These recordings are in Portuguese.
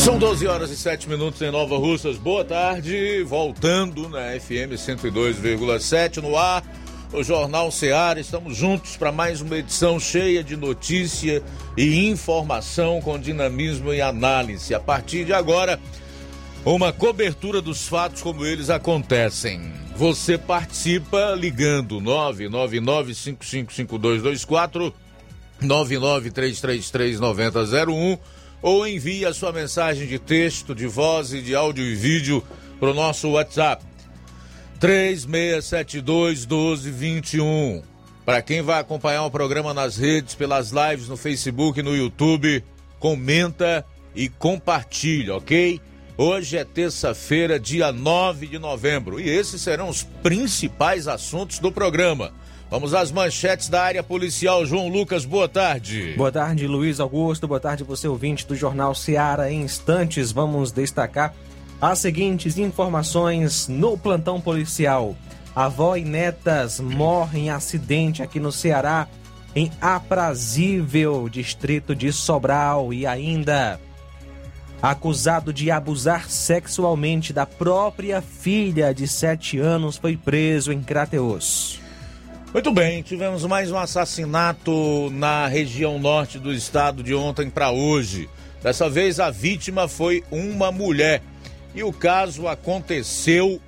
São 12 horas e 7 minutos em Nova Russas. Boa tarde, voltando na FM 102,7 no ar. O Jornal Seara, estamos juntos para mais uma edição cheia de notícia e informação com dinamismo e análise. A partir de agora, uma cobertura dos fatos como eles acontecem. Você participa ligando 999555224 993339001 ou envie a sua mensagem de texto, de voz e de áudio e vídeo para o nosso WhatsApp 3672 1221. Para quem vai acompanhar o programa nas redes, pelas lives no Facebook e no YouTube, comenta e compartilha, ok? Hoje é terça-feira, dia 9 de novembro, e esses serão os principais assuntos do programa. Vamos às manchetes da área policial. João Lucas, boa tarde. Boa tarde, Luiz Augusto. Boa tarde, você ouvinte do Jornal Seara. Em instantes, vamos destacar as seguintes informações no plantão policial. Avó e netas morrem em acidente aqui no Ceará, em Aprazível, distrito de Sobral. E ainda, acusado de abusar sexualmente da própria filha de 7 anos, foi preso em Crateus. Muito bem, tivemos mais um assassinato na região norte do estado de ontem para hoje. Dessa vez a vítima foi uma mulher e o caso aconteceu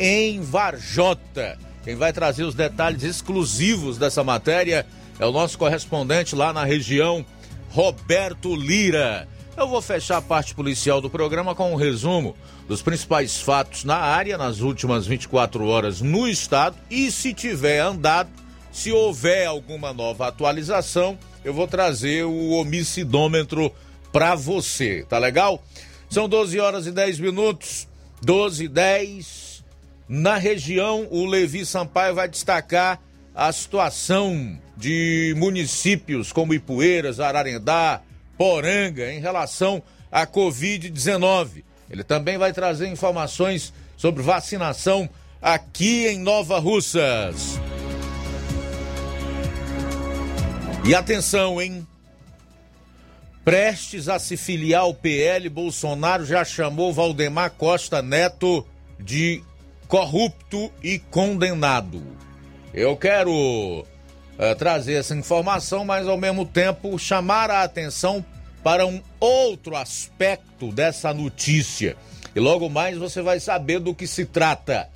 em Varjota. Quem vai trazer os detalhes exclusivos dessa matéria é o nosso correspondente lá na região, Roberto Lira. Eu vou fechar a parte policial do programa com um resumo dos principais fatos na área nas últimas 24 horas no estado e se tiver andado, se houver alguma nova atualização, eu vou trazer o homicidômetro para você, tá legal? São 12 horas e 10 minutos, 12 e 10. Na região, o Levi Sampaio vai destacar a situação de municípios como Ipueiras, Ararendá, Poranga em relação à Covid-19. Ele também vai trazer informações sobre vacinação aqui em Nova Russas. E atenção, hein? Prestes a se filiar ao PL, Bolsonaro já chamou Valdemar Costa Neto de corrupto e condenado. Eu quero uh, trazer essa informação, mas ao mesmo tempo chamar a atenção para um outro aspecto dessa notícia. E logo mais você vai saber do que se trata.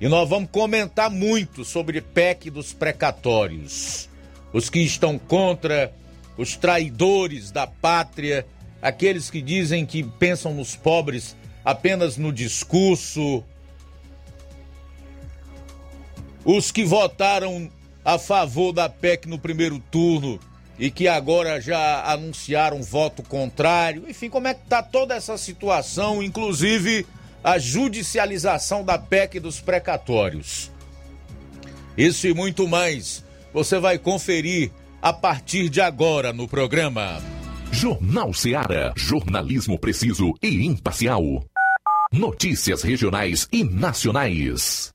E nós vamos comentar muito sobre PEC dos precatórios. Os que estão contra, os traidores da pátria, aqueles que dizem que pensam nos pobres apenas no discurso, os que votaram a favor da PEC no primeiro turno e que agora já anunciaram voto contrário. Enfim, como é que está toda essa situação, inclusive a judicialização da PEC dos precatórios. Isso e muito mais você vai conferir a partir de agora no programa. Jornal Ceará, jornalismo preciso e imparcial. Notícias regionais e nacionais.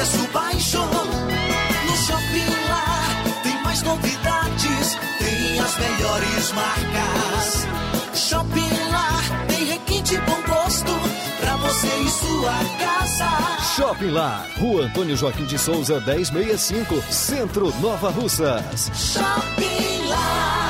preço baixo. No Shopping Lá tem mais novidades, tem as melhores marcas. Shopping Lá tem requinte bom gosto pra você e sua casa. Shopping Lá, Rua Antônio Joaquim de Souza, 1065, Centro Nova Russas. Shopping Lá.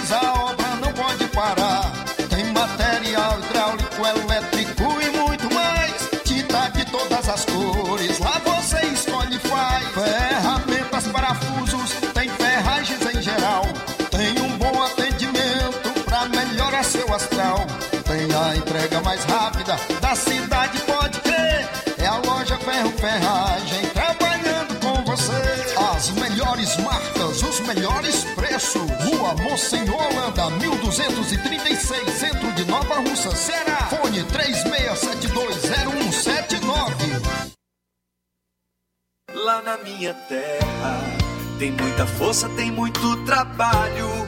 da cidade, pode crer. É a loja Ferro Ferragem trabalhando com você. As melhores marcas, os melhores preços. Rua Monsenhor Holanda, 1236, centro de Nova Russa, Ceará. Fone 36720179. Lá na minha terra tem muita força, tem muito trabalho.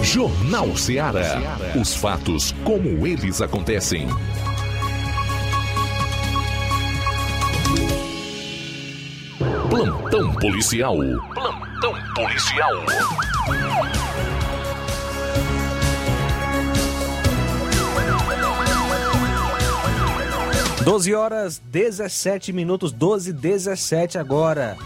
Jornal Ceará. Os fatos como eles acontecem. Plantão policial. Plantão policial. 12 horas 17 minutos, 12 e 17 agora.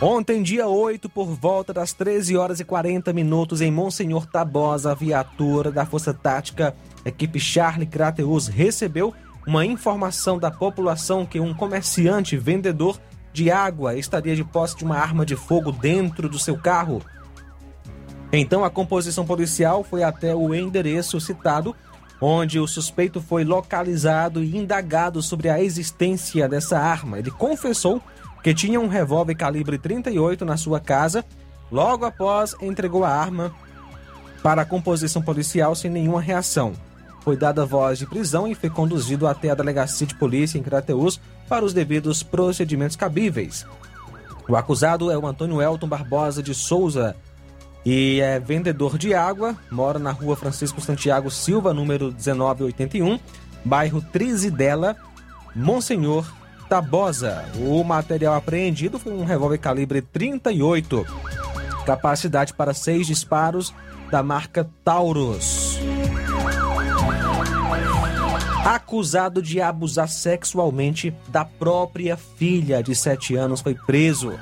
Ontem, dia 8, por volta das 13 horas e 40 minutos, em Monsenhor Tabosa, a viatura da Força Tática, equipe Charlie Crateus, recebeu uma informação da população que um comerciante vendedor de água estaria de posse de uma arma de fogo dentro do seu carro. Então, a composição policial foi até o endereço citado onde o suspeito foi localizado e indagado sobre a existência dessa arma. Ele confessou que tinha um revólver calibre 38 na sua casa. Logo após, entregou a arma para a composição policial sem nenhuma reação. Foi dada voz de prisão e foi conduzido até a delegacia de polícia em Crateus para os devidos procedimentos cabíveis. O acusado é o Antônio Elton Barbosa de Souza e é vendedor de água, mora na rua Francisco Santiago Silva, número 1981, bairro Trizidela, Monsenhor Tabosa. O material apreendido foi um revólver calibre 38, capacidade para seis disparos da marca Taurus. Acusado de abusar sexualmente da própria filha de 7 anos, foi preso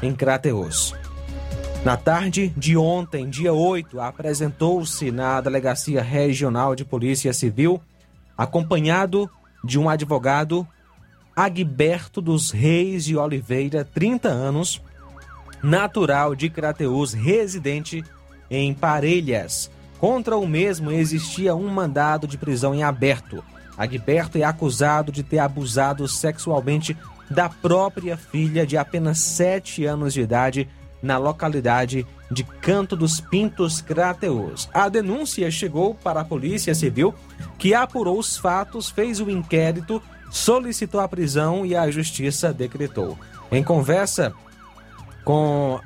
em Crateus. Na tarde de ontem, dia 8, apresentou-se na Delegacia Regional de Polícia Civil, acompanhado de um advogado, Agberto dos Reis de Oliveira, 30 anos, natural de Crateus, residente em Parelhas. Contra o mesmo existia um mandado de prisão em aberto. Agberto é acusado de ter abusado sexualmente da própria filha de apenas 7 anos de idade na localidade de Canto dos Pintos, Crateus. A denúncia chegou para a Polícia Civil, que apurou os fatos, fez o inquérito, solicitou a prisão e a Justiça decretou. Em conversa com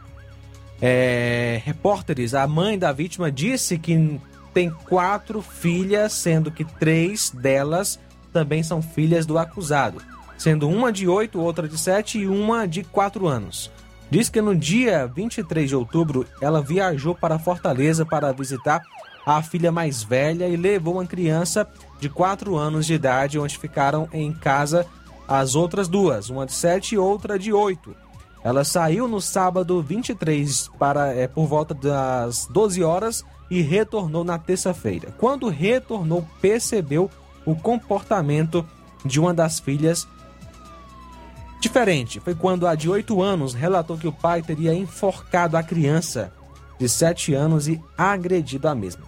é, repórteres, a mãe da vítima disse que tem quatro filhas, sendo que três delas também são filhas do acusado, sendo uma de oito, outra de sete e uma de quatro anos. Diz que no dia 23 de outubro ela viajou para Fortaleza para visitar a filha mais velha e levou uma criança de quatro anos de idade, onde ficaram em casa as outras duas, uma de sete e outra de oito. Ela saiu no sábado 23 para é, por volta das 12 horas e retornou na terça-feira. Quando retornou, percebeu o comportamento de uma das filhas diferente. Foi quando a de 8 anos relatou que o pai teria enforcado a criança de 7 anos e agredido a mesma.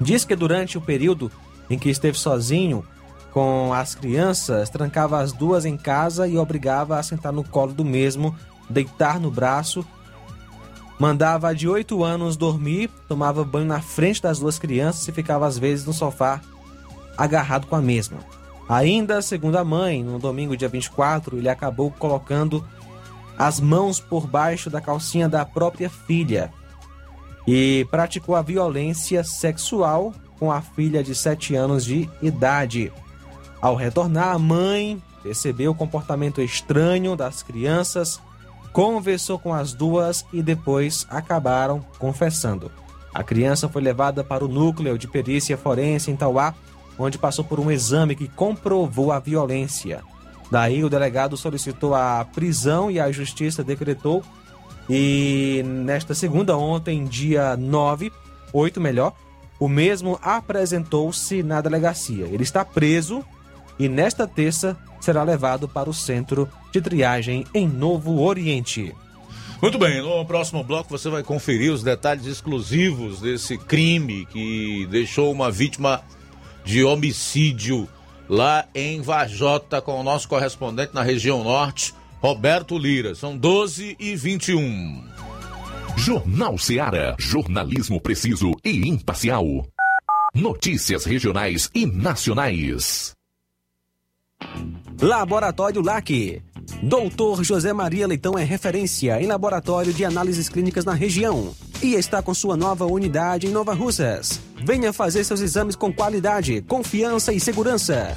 Diz que durante o período em que esteve sozinho com as crianças, trancava as duas em casa e obrigava a sentar no colo do mesmo, deitar no braço Mandava de 8 anos dormir, tomava banho na frente das duas crianças e ficava às vezes no sofá agarrado com a mesma. Ainda, segundo a mãe, no domingo dia 24, ele acabou colocando as mãos por baixo da calcinha da própria filha e praticou a violência sexual com a filha de 7 anos de idade. Ao retornar, a mãe percebeu o comportamento estranho das crianças conversou com as duas e depois acabaram confessando. A criança foi levada para o núcleo de perícia forense em Tauá, onde passou por um exame que comprovou a violência. Daí o delegado solicitou a prisão e a justiça decretou. E nesta segunda, ontem, dia 9, 8 melhor, o mesmo apresentou-se na delegacia. Ele está preso e nesta terça será levado para o centro de triagem em Novo Oriente. Muito bem, no próximo bloco você vai conferir os detalhes exclusivos desse crime que deixou uma vítima de homicídio lá em Vajota com o nosso correspondente na região norte, Roberto Lira. São 12 e 21. Jornal Seara. Jornalismo preciso e imparcial. Notícias regionais e nacionais. Laboratório LAC. Doutor José Maria Leitão é referência em laboratório de análises clínicas na região e está com sua nova unidade em Nova Russas. Venha fazer seus exames com qualidade, confiança e segurança.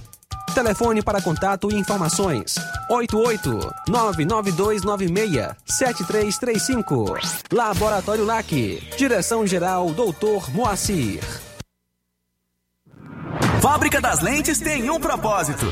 Telefone para contato e informações: 88-99296-7335. Laboratório LAC. Direção-Geral Doutor Moacir. Fábrica das Lentes tem um propósito.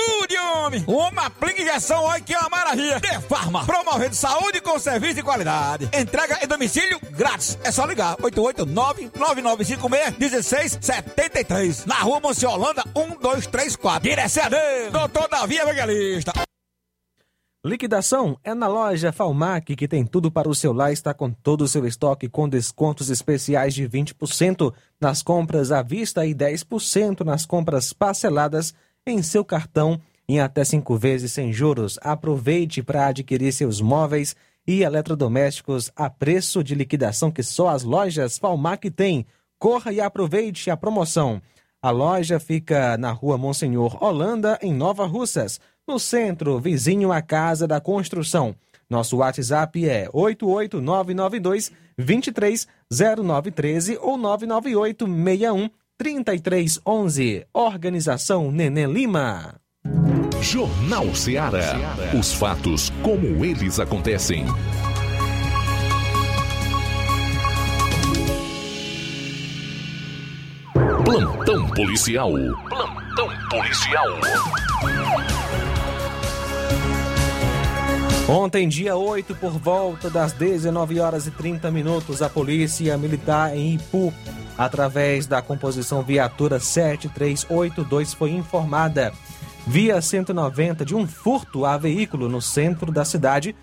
ajude, homem. Uma aplica injeção, olha que é uma maravilha. De Farma, promovendo saúde com serviço de qualidade. Entrega em domicílio grátis. É só ligar, 889-9956-1673. Na rua Monsiolanda, 1234. Direção a Deus, doutor Davi Evangelista. Liquidação é na loja Falmac, que tem tudo para o seu lar, está com todo o seu estoque com descontos especiais de 20% nas compras à vista e 10% nas compras parceladas em seu cartão em até cinco vezes sem juros. Aproveite para adquirir seus móveis e eletrodomésticos a preço de liquidação que só as lojas Falmac têm. Corra e aproveite a promoção. A loja fica na rua Monsenhor Holanda, em Nova Russas, no centro, vizinho à Casa da Construção. Nosso WhatsApp é 88992 230913 ou 998 61 3311. Organização Nenê Lima. Jornal Ceará. Os fatos como eles acontecem. Plantão policial. Plantão policial. Ontem, dia 8, por volta das 19 horas e 30 minutos, a Polícia Militar em Ipu, através da composição Viatura 7382, foi informada via 190 de um furto a veículo no centro da cidade,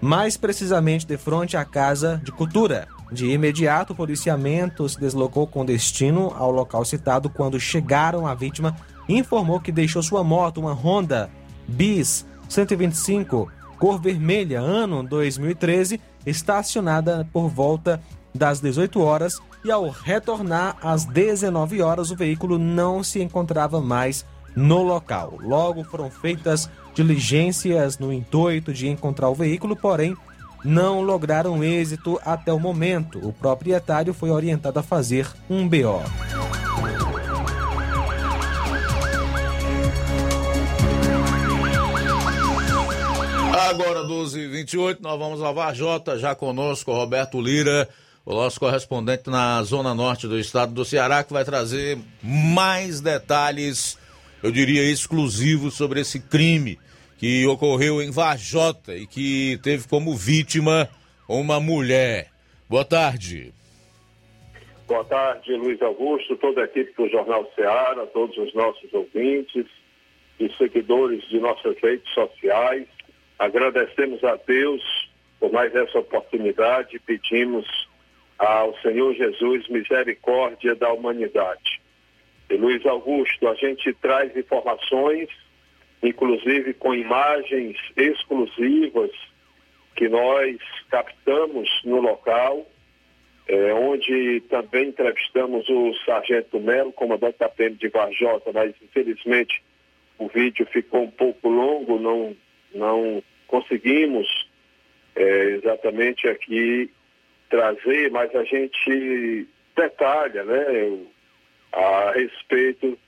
mais precisamente de frente à Casa de Cultura. De imediato, o policiamento se deslocou com destino ao local citado. Quando chegaram, a vítima informou que deixou sua moto, uma Honda Bis 125, cor vermelha, ano 2013, estacionada por volta das 18 horas e ao retornar às 19 horas o veículo não se encontrava mais no local. Logo foram feitas diligências no intuito de encontrar o veículo, porém não lograram êxito até o momento. O proprietário foi orientado a fazer um BO. Agora 12h28, nós vamos a Varjota, já conosco Roberto Lira, o nosso correspondente na zona norte do estado do Ceará, que vai trazer mais detalhes, eu diria exclusivos, sobre esse crime que ocorreu em Varjota e que teve como vítima uma mulher. Boa tarde. Boa tarde, Luiz Augusto, toda a equipe do Jornal Ceará, todos os nossos ouvintes e seguidores de nossas redes sociais. Agradecemos a Deus por mais essa oportunidade e pedimos ao Senhor Jesus misericórdia da humanidade. E Luiz Augusto, a gente traz informações, inclusive com imagens exclusivas que nós captamos no local, é, onde também entrevistamos o Sargento Melo, comandante da PM de Varjota, mas infelizmente o vídeo ficou um pouco longo, não, não conseguimos é, exatamente aqui trazer, mas a gente detalha né, a respeito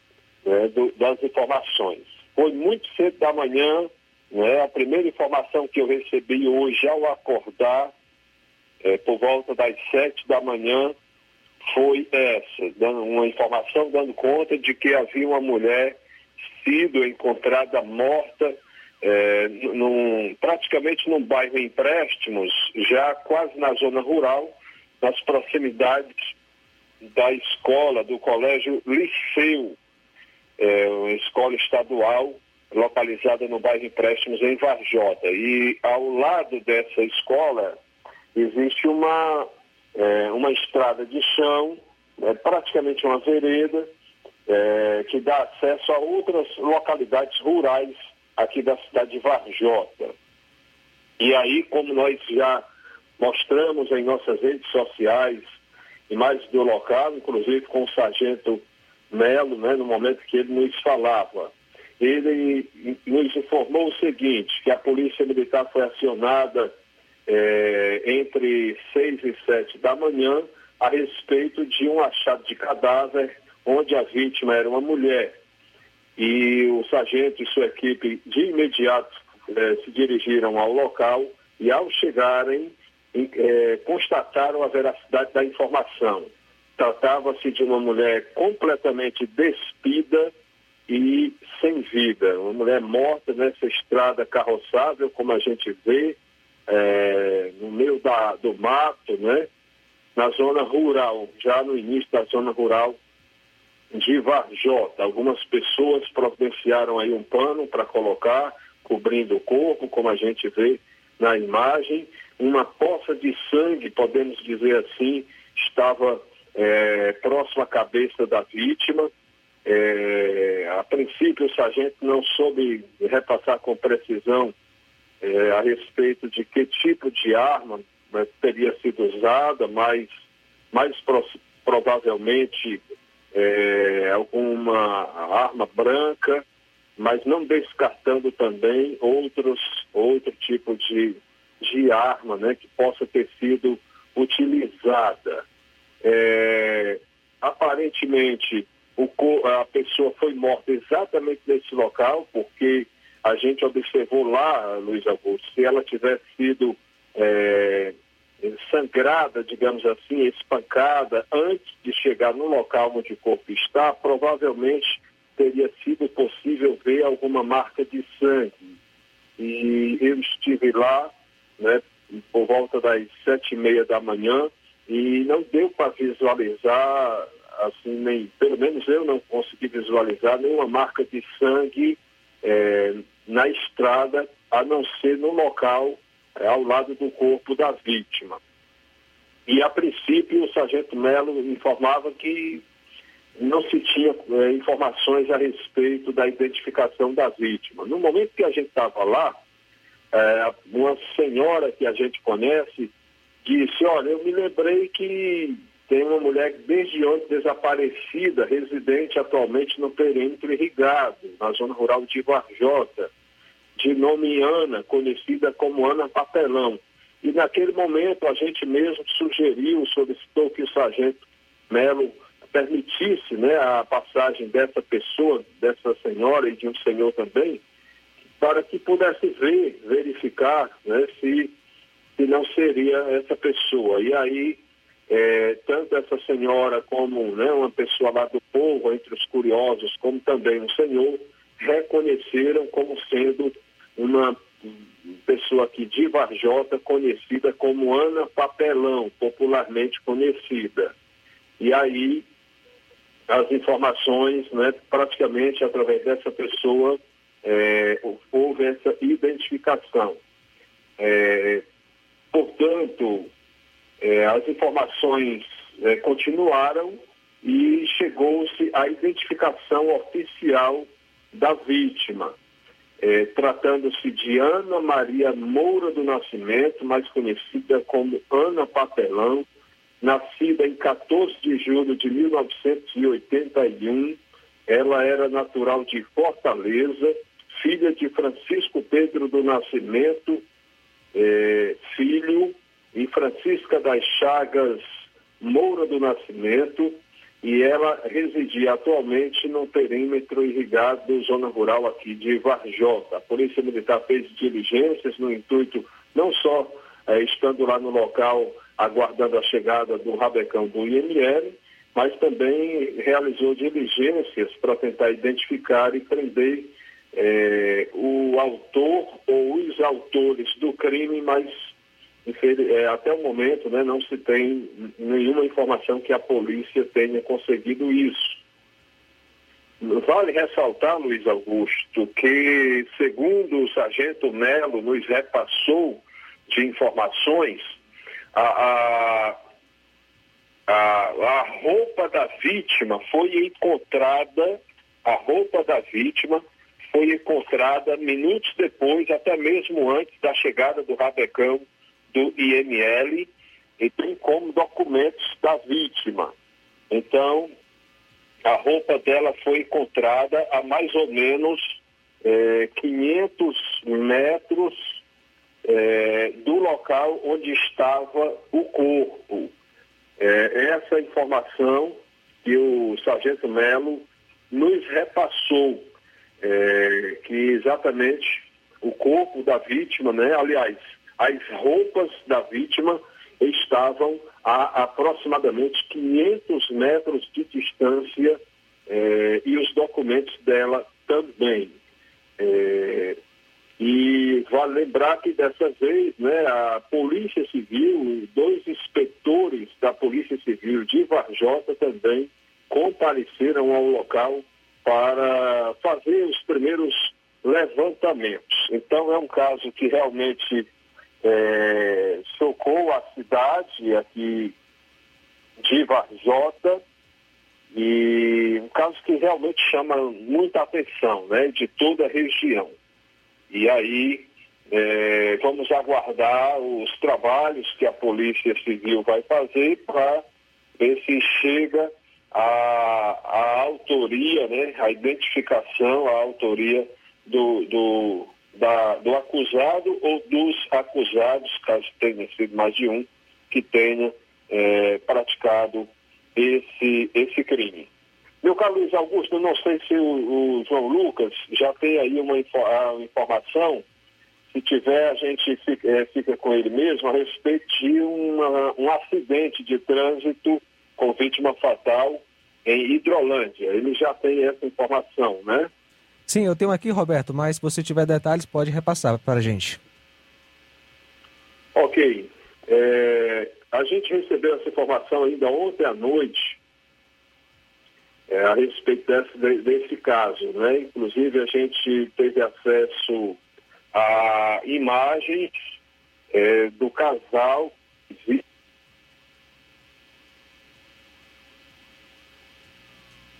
né, do, das informações. Foi muito cedo da manhã, né, a primeira informação que eu recebi hoje ao acordar, é, por volta das sete da manhã, foi essa, dando uma informação dando conta de que havia uma mulher sido encontrada morta é, num, praticamente num bairro empréstimos, já quase na zona rural, nas proximidades da escola, do colégio Liceu, é, uma escola estadual localizada no bairro Empréstimos em Varjota. E ao lado dessa escola existe uma, é, uma estrada de chão, é, praticamente uma vereda, é, que dá acesso a outras localidades rurais aqui da cidade de Varjota. E aí, como nós já mostramos em nossas redes sociais, mais do local, inclusive com o sargento Melo, né, no momento que ele nos falava, ele nos informou o seguinte, que a polícia militar foi acionada é, entre seis e sete da manhã a respeito de um achado de cadáver onde a vítima era uma mulher e o sargento e sua equipe de imediato eh, se dirigiram ao local e ao chegarem eh, constataram a veracidade da informação. Tratava-se de uma mulher completamente despida e sem vida, uma mulher morta nessa estrada carroçável, como a gente vê, eh, no meio da, do mato, né? na zona rural, já no início da zona rural de Varjota. Algumas pessoas providenciaram aí um pano para colocar, cobrindo o corpo, como a gente vê na imagem. Uma poça de sangue, podemos dizer assim, estava é, próximo à cabeça da vítima. É, a princípio, o sargento não soube repassar com precisão é, a respeito de que tipo de arma né, teria sido usada, mas mais pro, provavelmente é, alguma arma branca, mas não descartando também outros, outro tipo de, de arma né, que possa ter sido utilizada. É, aparentemente, o, a pessoa foi morta exatamente nesse local, porque a gente observou lá, Luiz Augusto, se ela tivesse sido é, sangrada, digamos assim, espancada antes de chegar no local onde o corpo está, provavelmente teria sido possível ver alguma marca de sangue. E eu estive lá, né, por volta das sete e meia da manhã, e não deu para visualizar, assim, nem, pelo menos eu não consegui visualizar nenhuma marca de sangue é, na estrada, a não ser no local é, ao lado do corpo da vítima. E, a princípio, o sargento Melo informava que não se tinha é, informações a respeito da identificação da vítima. No momento que a gente estava lá, é, uma senhora que a gente conhece disse, olha, eu me lembrei que tem uma mulher desde ontem desaparecida, residente atualmente no perímetro irrigado, na zona rural de Varjota, de nome Ana, conhecida como Ana Papelão. E naquele momento a gente mesmo sugeriu, solicitou que o sargento Melo permitisse né, a passagem dessa pessoa, dessa senhora e de um senhor também, para que pudesse ver, verificar né, se, se não seria essa pessoa. E aí, é, tanto essa senhora como né, uma pessoa lá do povo, entre os curiosos, como também um senhor, reconheceram como sendo uma pessoa aqui de Varjota, conhecida como Ana Papelão, popularmente conhecida. E aí, as informações, né, praticamente através dessa pessoa, é, houve essa identificação. É, portanto, é, as informações é, continuaram e chegou-se à identificação oficial da vítima. É, tratando-se de Ana Maria Moura do Nascimento, mais conhecida como Ana Papelão, nascida em 14 de julho de 1981. Ela era natural de Fortaleza, filha de Francisco Pedro do Nascimento, é, filho, e Francisca das Chagas Moura do Nascimento, e ela residia atualmente no perímetro irrigado zona rural aqui de Varjota. A Polícia Militar fez diligências no intuito, não só eh, estando lá no local aguardando a chegada do rabecão do IML, mas também realizou diligências para tentar identificar e prender eh, o autor ou os autores do crime, mas até o momento né, não se tem nenhuma informação que a polícia tenha conseguido isso. Vale ressaltar, Luiz Augusto, que segundo o sargento Melo nos repassou de informações, a, a, a, a roupa da vítima foi encontrada, a roupa da vítima foi encontrada minutos depois, até mesmo antes da chegada do rabecão do IML e tem como documentos da vítima. Então, a roupa dela foi encontrada a mais ou menos é, 500 metros é, do local onde estava o corpo. É, essa informação que o Sargento Melo nos repassou, que exatamente o corpo da vítima, né? Aliás, as roupas da vítima estavam a aproximadamente 500 metros de distância eh, e os documentos dela também. Eh, e vale lembrar que dessa vez né, a Polícia Civil, dois inspetores da Polícia Civil de Varjota também compareceram ao local para fazer os primeiros levantamentos. Então é um caso que realmente é, chocou a cidade aqui de Varjota e um caso que realmente chama muita atenção, né, de toda a região. E aí é, vamos aguardar os trabalhos que a Polícia Civil vai fazer para ver se chega a, a autoria, né, a identificação, a autoria do, do, da, do acusado ou dos acusados, caso tenha sido mais de um, que tenha é, praticado esse, esse crime. Meu caro Luiz Augusto, não sei se o, o João Lucas já tem aí uma, informação, se tiver a gente fica, é, fica, com ele mesmo, a respeito de uma, um acidente de trânsito com vítima fatal em Hidrolândia. Ele já tem essa informação, né? Sim, eu tenho aqui, Roberto, mas se você tiver detalhes, pode repassar para a gente. Ok. É, a gente recebeu essa informação ainda ontem à noite é, a respeito desse, desse caso. Né? Inclusive, a gente teve acesso a imagens é, do casal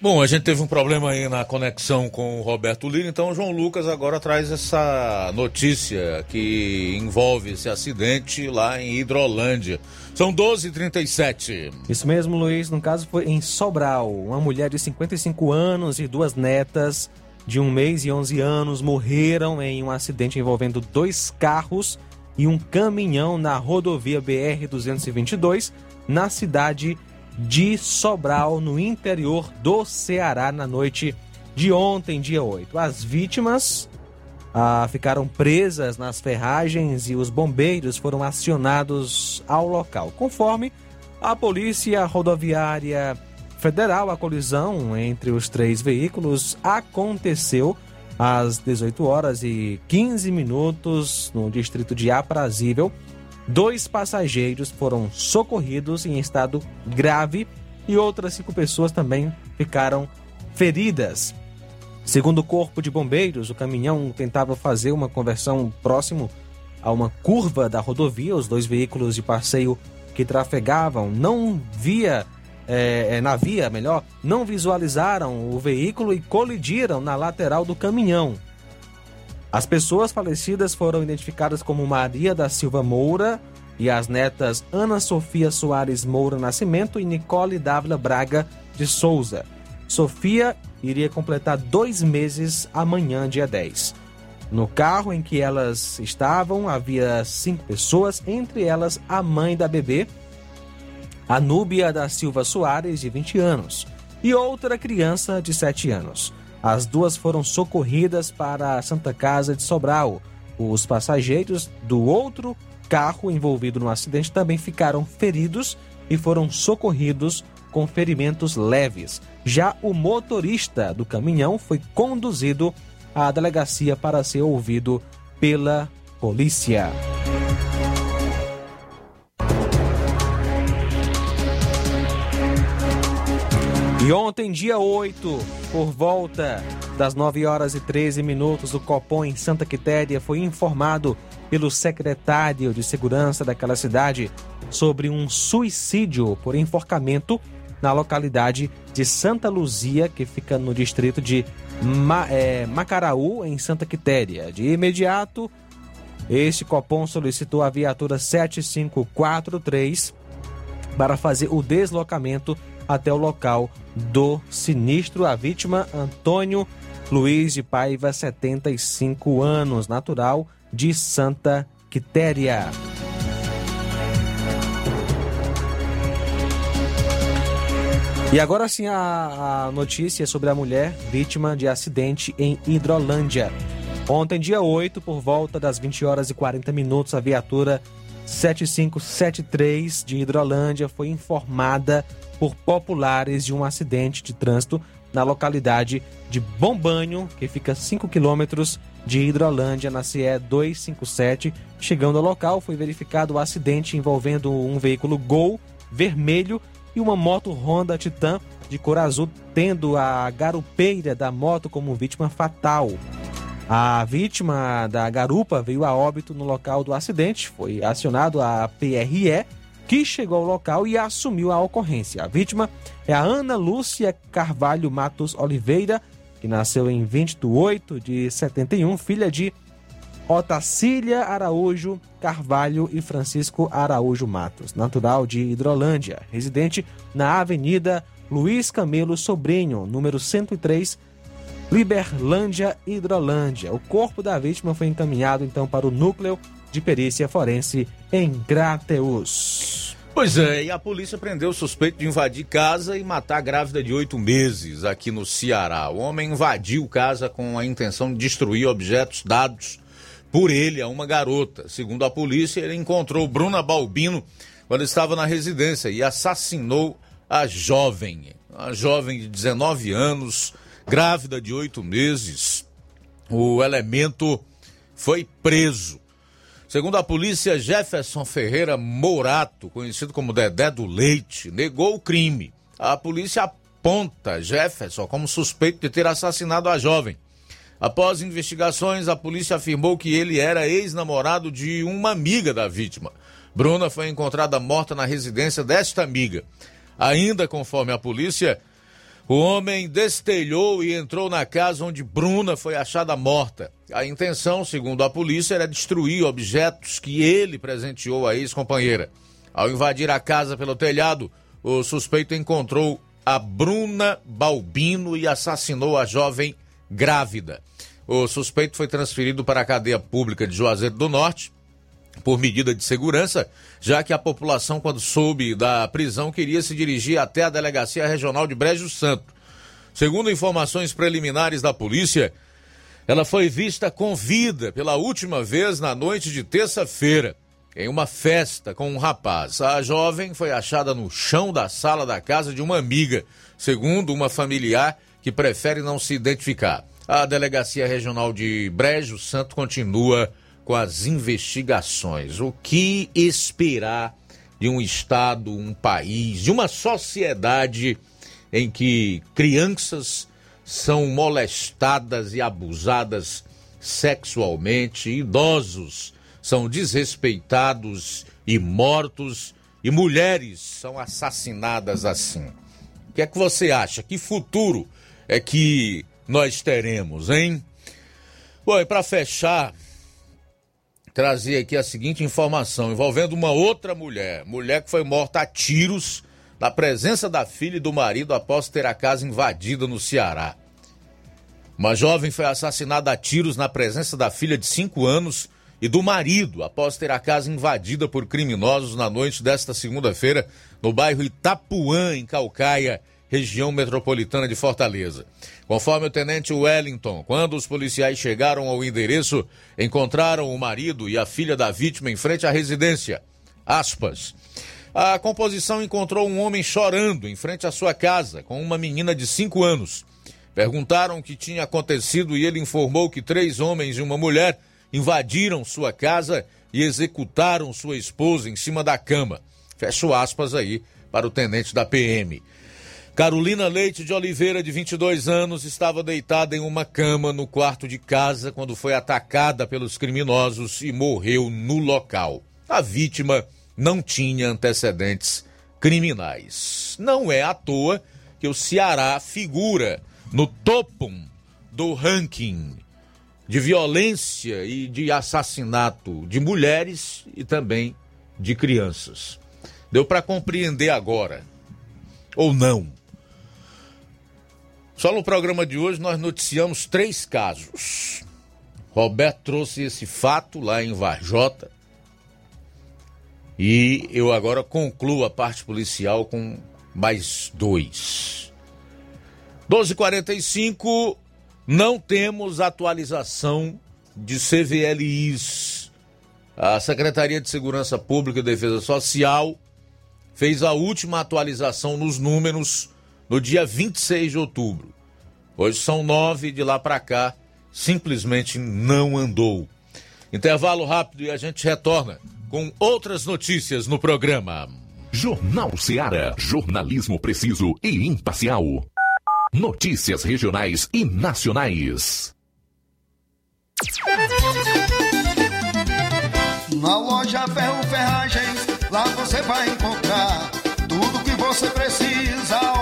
Bom, a gente teve um problema aí na conexão com o Roberto Lira, então o João Lucas agora traz essa notícia que envolve esse acidente lá em Hidrolândia. São 12h37. Isso mesmo, Luiz. No caso foi em Sobral. Uma mulher de 55 anos e duas netas de um mês e 11 anos morreram em um acidente envolvendo dois carros e um caminhão na rodovia BR-222 na cidade de de Sobral, no interior do Ceará, na noite de ontem, dia 8. As vítimas ah, ficaram presas nas ferragens e os bombeiros foram acionados ao local. Conforme a Polícia Rodoviária Federal, a colisão entre os três veículos aconteceu às 18 horas e 15 minutos no distrito de Aprazível Dois passageiros foram socorridos em estado grave e outras cinco pessoas também ficaram feridas. Segundo o Corpo de Bombeiros, o caminhão tentava fazer uma conversão próximo a uma curva da rodovia. Os dois veículos de passeio que trafegavam não via é, na via, melhor, não visualizaram o veículo e colidiram na lateral do caminhão. As pessoas falecidas foram identificadas como Maria da Silva Moura e as netas Ana Sofia Soares Moura Nascimento e Nicole Dávila Braga de Souza. Sofia iria completar dois meses amanhã, dia 10. No carro em que elas estavam havia cinco pessoas, entre elas a mãe da bebê, a Núbia da Silva Soares, de 20 anos, e outra criança de 7 anos. As duas foram socorridas para a Santa Casa de Sobral. Os passageiros do outro carro envolvido no acidente também ficaram feridos e foram socorridos com ferimentos leves. Já o motorista do caminhão foi conduzido à delegacia para ser ouvido pela polícia. E ontem, dia 8, por volta das 9 horas e 13 minutos, o Copom em Santa Quitéria foi informado pelo secretário de segurança daquela cidade sobre um suicídio por enforcamento na localidade de Santa Luzia, que fica no distrito de Ma é, Macaraú, em Santa Quitéria. De imediato, este Copom solicitou a viatura 7543 para fazer o deslocamento até o local do sinistro. A vítima, Antônio Luiz de Paiva, 75 anos, natural de Santa Quitéria. E agora sim a, a, notícia sobre a mulher vítima de acidente em Hidrolândia. Ontem, dia 8, por volta das 20 horas e 40 minutos, a viatura 7573 de Hidrolândia foi informada por populares de um acidente de trânsito na localidade de Bombanho, que fica a 5 quilômetros de Hidrolândia, na CE 257. Chegando ao local, foi verificado o acidente envolvendo um veículo Gol vermelho e uma moto Honda Titan de cor azul, tendo a garupeira da moto como vítima fatal. A vítima da garupa veio a óbito no local do acidente, foi acionado a PRE, que chegou ao local e assumiu a ocorrência. A vítima é a Ana Lúcia Carvalho Matos Oliveira, que nasceu em 28 de 71, filha de Otacília Araújo Carvalho e Francisco Araújo Matos, natural de Hidrolândia, residente na Avenida Luiz Camelo Sobrinho, número 103, Liberlândia, Hidrolândia. O corpo da vítima foi encaminhado então para o núcleo de perícia forense em Grateus. Pois é, e a polícia prendeu o suspeito de invadir casa e matar a grávida de oito meses aqui no Ceará. O homem invadiu casa com a intenção de destruir objetos dados por ele a uma garota. Segundo a polícia, ele encontrou Bruna Balbino quando estava na residência e assassinou a jovem. A jovem de 19 anos, grávida de oito meses. O elemento foi preso. Segundo a polícia, Jefferson Ferreira Mourato, conhecido como Dedé do Leite, negou o crime. A polícia aponta Jefferson como suspeito de ter assassinado a jovem. Após investigações, a polícia afirmou que ele era ex-namorado de uma amiga da vítima. Bruna foi encontrada morta na residência desta amiga. Ainda conforme a polícia, O homem destelhou e entrou na casa onde Bruna foi achada morta. A intenção, segundo a polícia, era destruir objetos que ele presenteou à ex-companheira. Ao invadir a casa pelo telhado, o suspeito encontrou a Bruna Balbino e assassinou a jovem grávida. O suspeito foi transferido para a cadeia pública de Juazeiro do Norte por medida de segurança, já que a população, quando soube da prisão, queria se dirigir até a Delegacia Regional de Brejo Santo. Segundo informações preliminares da polícia, ela foi vista com vida pela última vez na noite de terça-feira, em uma festa com um rapaz. A jovem foi achada no chão da sala da casa de uma amiga, segundo uma familiar que prefere não se identificar. A Delegacia Regional de Brejo Santo continua com as investigações. O que esperar de um Estado, um país, de uma sociedade em que crianças são molestadas e abusadas sexualmente, idosos são desrespeitados e mortos e mulheres são assassinadas assim. O que é que você acha? Que futuro é que nós teremos, hein? Bom, e para fechar, trazer aqui a seguinte informação envolvendo uma outra mulher, mulher que foi morta a tiros na presença da filha e do marido após ter a casa invadida no Ceará. Uma jovem foi assassinada a tiros na presença da filha de 5 anos e do marido após ter a casa invadida por criminosos na noite desta segunda-feira no bairro Itapuã, em Calcaia, região metropolitana de Fortaleza. Conforme o tenente Wellington, quando os policiais chegaram ao endereço, encontraram o marido e a filha da vítima em frente à residência. Aspas. A composição encontrou um homem chorando em frente à sua casa, com uma menina de 5 anos. Perguntaram o que tinha acontecido e ele informou que três homens e uma mulher invadiram sua casa e executaram sua esposa em cima da cama. Fecho aspas aí para o tenente da PM. Carolina Leite de Oliveira, de 22 anos, estava deitada em uma cama no quarto de casa quando foi atacada pelos criminosos e morreu no local. A vítima não tinha antecedentes criminais. Não é à toa que o Ceará figura no topo do ranking de violência e de assassinato de mulheres e também de crianças. Deu para compreender agora, ou não? Só no programa de hoje nós noticiamos três casos. Roberto trouxe esse fato lá em Varjota. E eu agora concluo a parte policial com mais dois. 12h45, não temos atualização de CVLIs. A Secretaria de Segurança Pública e Defesa Social fez a última atualização nos números no dia 26 de outubro. Hoje são nove, de lá para cá, simplesmente não andou. Intervalo rápido e a gente retorna com outras notícias no programa. Jornal Seara. Jornalismo preciso e imparcial. Notícias regionais e nacionais. Na loja Ferro Ferragens, lá você vai encontrar tudo que você precisa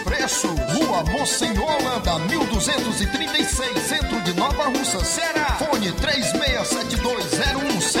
preços. Rua Monsenhor Holanda, 1236, centro de Nova Russa, Ceará. Fone 36720179.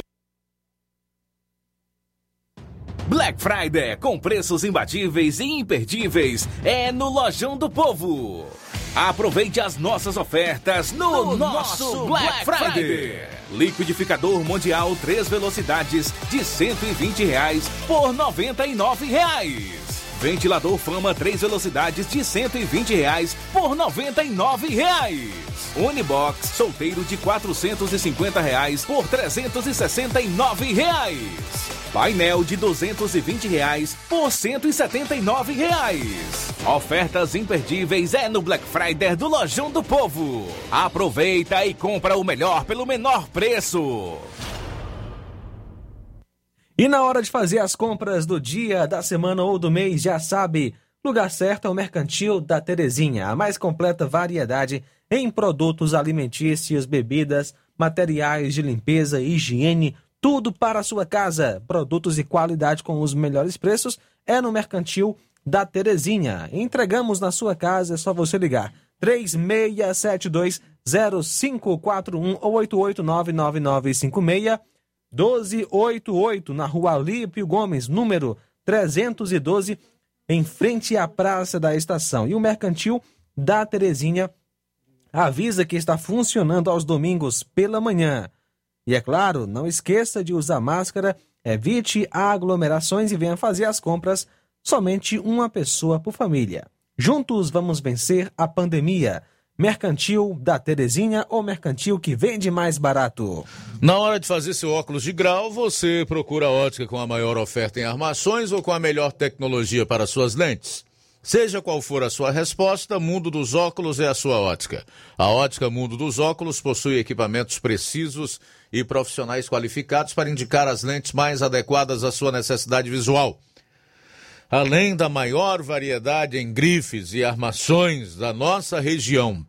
Black Friday com preços imbatíveis e imperdíveis é no Lojão do Povo. Aproveite as nossas ofertas no, No nosso, nosso Black, Black Friday. Friday. Liquidificador Mundial 3 velocidades de 120 reais por 99 reais. Ventilador Fama 3 velocidades de 120 reais por 99 reais. Unibox solteiro de 450 reais por 369 reais. Painel de 220 reais por 179 reais. Ofertas imperdíveis é no Black Friday do Lojão do Povo. Aproveita e compra o melhor pelo menor preço. E na hora de fazer as compras do dia, da semana ou do mês, já sabe, lugar certo é o Mercantil da Terezinha, a mais completa variedade em produtos alimentícios, bebidas, materiais de limpeza, higiene, tudo para a sua casa. Produtos de qualidade com os melhores preços é no Mercantil da Terezinha. Entregamos na sua casa, é só você ligar. 3672 0541 ou 8899956 1288, na rua Alípio Gomes, número 312, em frente à Praça da Estação. E o Mercantil da Terezinha avisa que está funcionando aos domingos pela manhã. E é claro, não esqueça de usar máscara, evite aglomerações e venha fazer as compras somente uma pessoa por família. Juntos vamos vencer a pandemia. Mercantil da Terezinha ou mercantil que vende mais barato? Na hora de fazer seu óculos de grau, você procura a ótica com a maior oferta em armações ou com a melhor tecnologia para suas lentes? Seja qual for a sua resposta, Mundo dos Óculos é a sua ótica. A ótica Mundo dos Óculos possui equipamentos precisos e profissionais qualificados para indicar as lentes mais adequadas à sua necessidade visual. Além da maior variedade em grifes e armações da nossa região,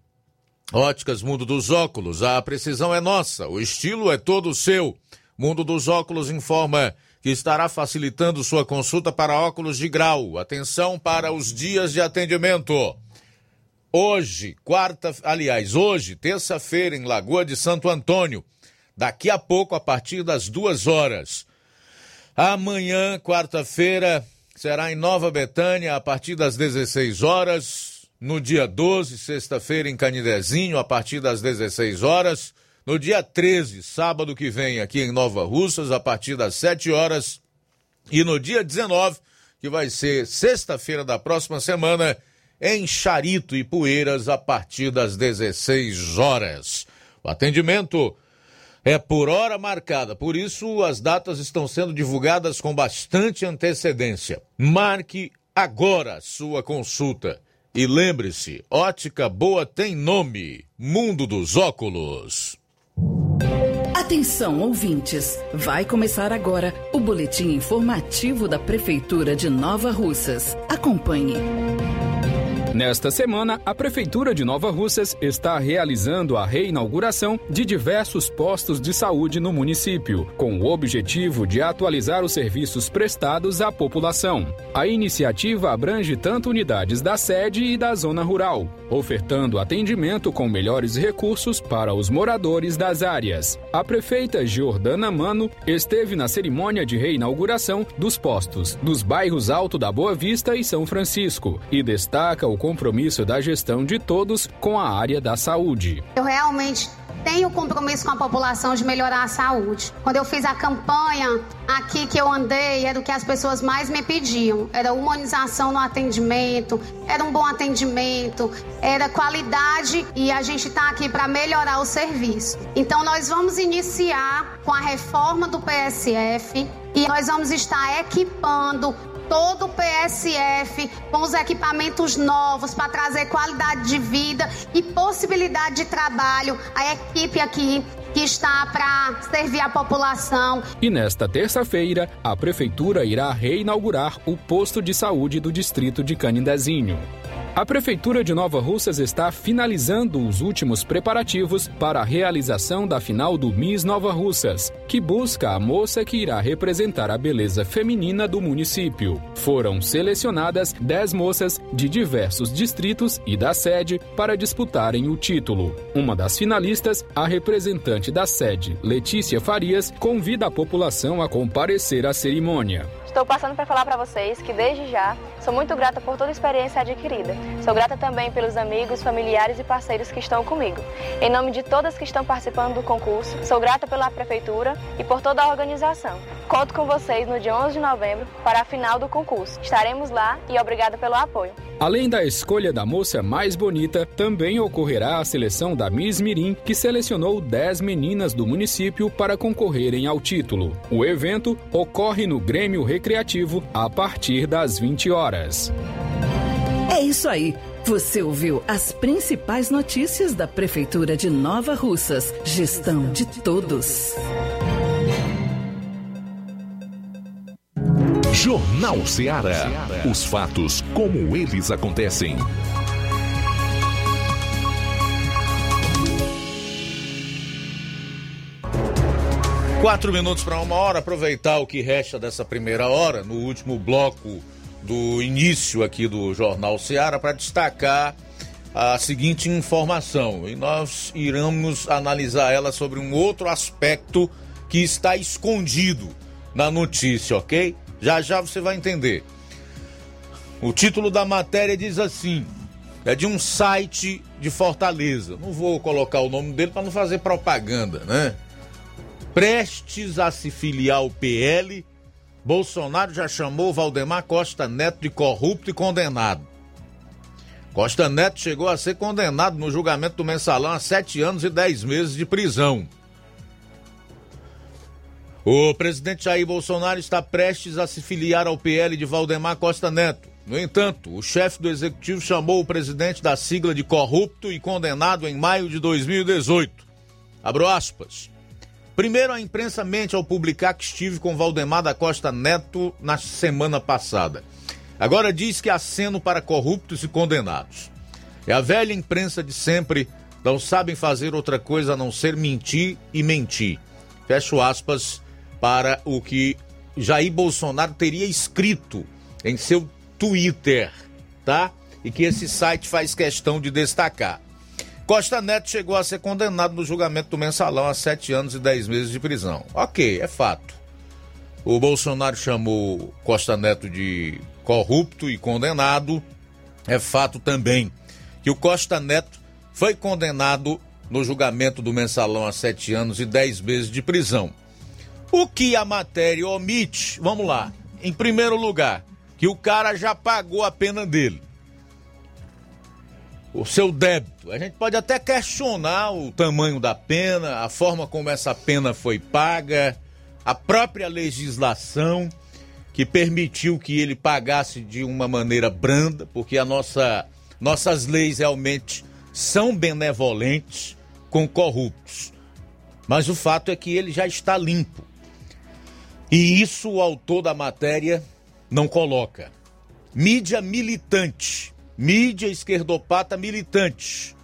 Óticas Mundo dos Óculos, a precisão é nossa, o estilo é todo seu. Mundo dos Óculos informa que estará facilitando sua consulta para óculos de grau. Atenção para os dias de atendimento. Hoje, quarta, aliás, hoje, terça-feira, em Lagoa de Santo Antônio. Daqui a pouco, a partir das duas horas. Amanhã, quarta-feira, será em Nova Betânia, a partir das 16 horas. No dia 12, sexta-feira, em Canidezinho, a partir das 16 horas. No dia 13, sábado que vem, aqui em Nova Russas, a partir das 7 horas. E no dia 19, que vai ser sexta-feira da próxima semana, em Charito e Poeiras, a partir das 16 horas. O atendimento é por hora marcada, por isso as datas estão sendo divulgadas com bastante antecedência. Marque agora sua consulta. E lembre-se, ótica boa tem nome: Mundo dos Óculos. Atenção, ouvintes! Vai começar agora o boletim informativo da Prefeitura de Nova Russas. Acompanhe. Nesta semana, a Prefeitura de Nova Russas está realizando a reinauguração de diversos postos de saúde no município, com o objetivo de atualizar os serviços prestados à população. A iniciativa abrange tanto unidades da sede e da zona rural, ofertando atendimento com melhores recursos para os moradores das áreas. A prefeita Jordana Mano esteve na cerimônia de reinauguração dos postos dos bairros Alto da Boa Vista e São Francisco e destaca o compromisso da gestão de todos com a área da saúde. Eu realmente tenho compromisso com a população de melhorar a saúde. Quando eu fiz a campanha aqui que eu andei, era o que as pessoas mais me pediam. Era humanização no atendimento, era um bom atendimento, era qualidade e a gente está aqui para melhorar o serviço. Então nós vamos iniciar com a reforma do PSF e nós vamos estar equipando todo o PSF com os equipamentos novos para trazer qualidade de vida e possibilidade de trabalho. A equipe aqui que está para servir a população. E nesta terça-feira, a Prefeitura irá reinaugurar o posto de saúde do distrito de Canindezinho. A Prefeitura de Nova Russas está finalizando os últimos preparativos para a realização da final do Miss Nova Russas, que busca a moça que irá representar a beleza feminina do município. Foram selecionadas 10 moças de diversos distritos e da sede para disputarem o título. Uma das finalistas, a representante da sede, Letícia Farias, convida a população a comparecer à cerimônia. Estou passando para falar para vocês que desde já sou muito grata por toda a experiência adquirida. Sou grata também pelos amigos, familiares e parceiros que estão comigo. Em nome de todas que estão participando do concurso, sou grata pela prefeitura e por toda a organização. Conto com vocês no dia 11 de novembro para a final do concurso. Estaremos lá e obrigada pelo apoio. Além da escolha da moça mais bonita, também ocorrerá a seleção da Miss Mirim, que selecionou 10 meninas do município para concorrerem ao título. O evento ocorre no Grêmio Recreativo a partir das 20 horas. É isso aí. Você ouviu as principais notícias da Prefeitura de Nova Russas. Gestão de todos. Jornal Ceará. Os fatos como eles acontecem. Quatro minutos para uma hora, aproveitar o que resta dessa primeira hora, no último bloco do início aqui do Jornal Ceará, para destacar a seguinte informação. E nós iremos analisar ela sobre um outro aspecto que está escondido na notícia, ok? Já já você vai entender. O título da matéria diz assim: é de um site de Fortaleza. Não vou colocar o nome dele para não fazer propaganda, né? Prestes a se filiar ao PL, Bolsonaro já chamou Valdemar Costa Neto de corrupto e condenado. Costa Neto chegou a ser condenado no julgamento do mensalão a sete anos e dez meses de prisão. O presidente Jair Bolsonaro está prestes a se filiar ao PL de Valdemar Costa Neto. No entanto, o chefe do executivo chamou o presidente da sigla de corrupto e condenado em maio de 2018. Abro aspas. Primeiro, a imprensa mente ao publicar que estive com Valdemar da Costa Neto na semana passada. Agora diz que aceno para corruptos e condenados. É a velha imprensa de sempre, não sabem fazer outra coisa a não ser mentir e mentir. Fecho aspas para o que Jair Bolsonaro teria escrito em seu Twitter, tá? E que esse site faz questão de destacar. Costa Neto chegou a ser condenado no julgamento do mensalão a sete anos e dez meses de prisão. Ok, é fato. O Bolsonaro chamou Costa Neto de corrupto e condenado. É fato também que o Costa Neto foi condenado no julgamento do mensalão a sete anos e dez meses de prisão. O que a matéria omite? Vamos lá. Em primeiro lugar, que o cara já pagou a pena dele. O seu débito. A gente pode até questionar o tamanho da pena, a forma como essa pena foi paga, a própria legislação que permitiu que ele pagasse de uma maneira branda, porque a nossa, nossas leis realmente são benevolentes com corruptos. Mas o fato é que ele já está limpo. E isso o autor da matéria não coloca. Mídia militante. Mídia esquerdopata militante.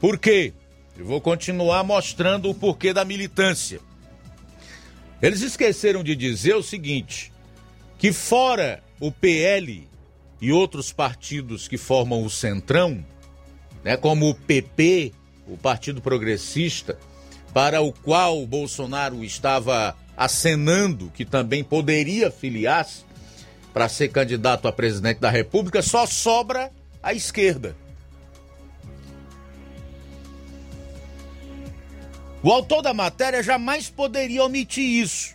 Por quê? Eu vou continuar mostrando o porquê da militância. Eles esqueceram de dizer o seguinte: que fora o PL e outros partidos que formam o Centrão, né, como o PP, o Partido Progressista, para o qual o Bolsonaro estava acenando que também poderia filiar-se para ser candidato a presidente da República, só sobra a esquerda. O autor da matéria jamais poderia omitir isso.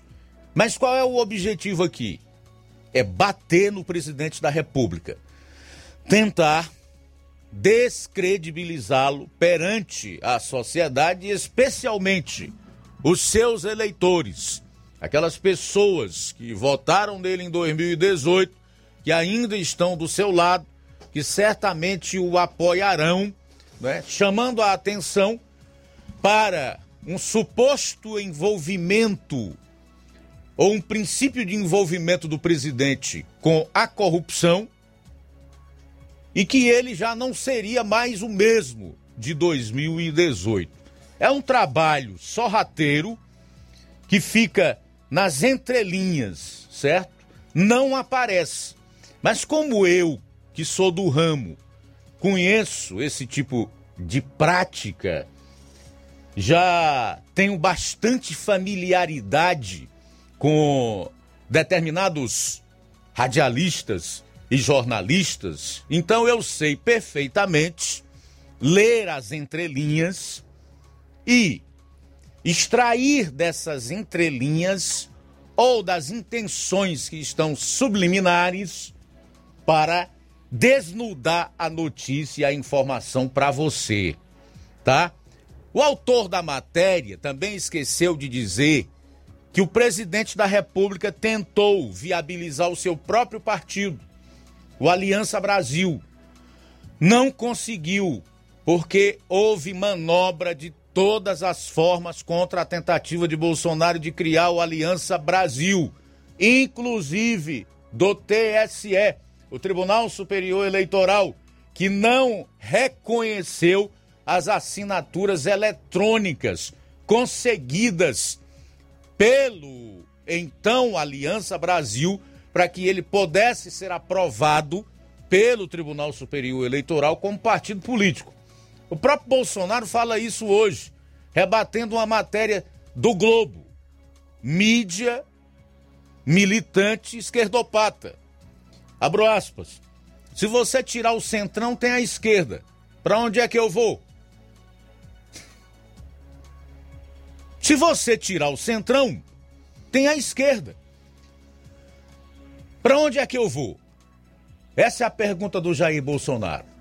Mas qual é o objetivo aqui? É bater no presidente da República. Tentar descredibilizá-lo perante a sociedade, especialmente os seus eleitores, aquelas pessoas que votaram nele em 2018, que ainda estão do seu lado, que certamente o apoiarão, né? chamando a atenção para um suposto envolvimento ou um princípio de envolvimento do presidente com a corrupção e que ele já não seria mais o mesmo de 2018. É um trabalho sorrateiro que fica nas entrelinhas, certo? Não aparece. Mas como eu, que sou do ramo, conheço esse tipo de prática, já tenho bastante familiaridade com determinados radialistas e jornalistas, então eu sei perfeitamente ler as entrelinhas e extrair dessas entrelinhas ou das intenções que estão subliminares para desnudar a notícia e a informação para você, tá? O autor da matéria também esqueceu de dizer que o presidente da República tentou viabilizar o seu próprio partido, o Aliança Brasil. Não conseguiu, porque houve manobra de todas as formas contra a tentativa de Bolsonaro de criar o Aliança Brasil, inclusive do TSE, o Tribunal Superior Eleitoral, que não reconheceu as assinaturas eletrônicas conseguidas pelo então Aliança Brasil para que ele pudesse ser aprovado pelo Tribunal Superior Eleitoral como partido político. O próprio Bolsonaro fala isso hoje, rebatendo uma matéria do Globo. Mídia militante esquerdopata. Abro aspas. Se você tirar o centrão, tem a esquerda. Para onde é que eu vou? Se você tirar o centrão, tem a esquerda. Para onde é que eu vou? Essa é a pergunta do Jair Bolsonaro.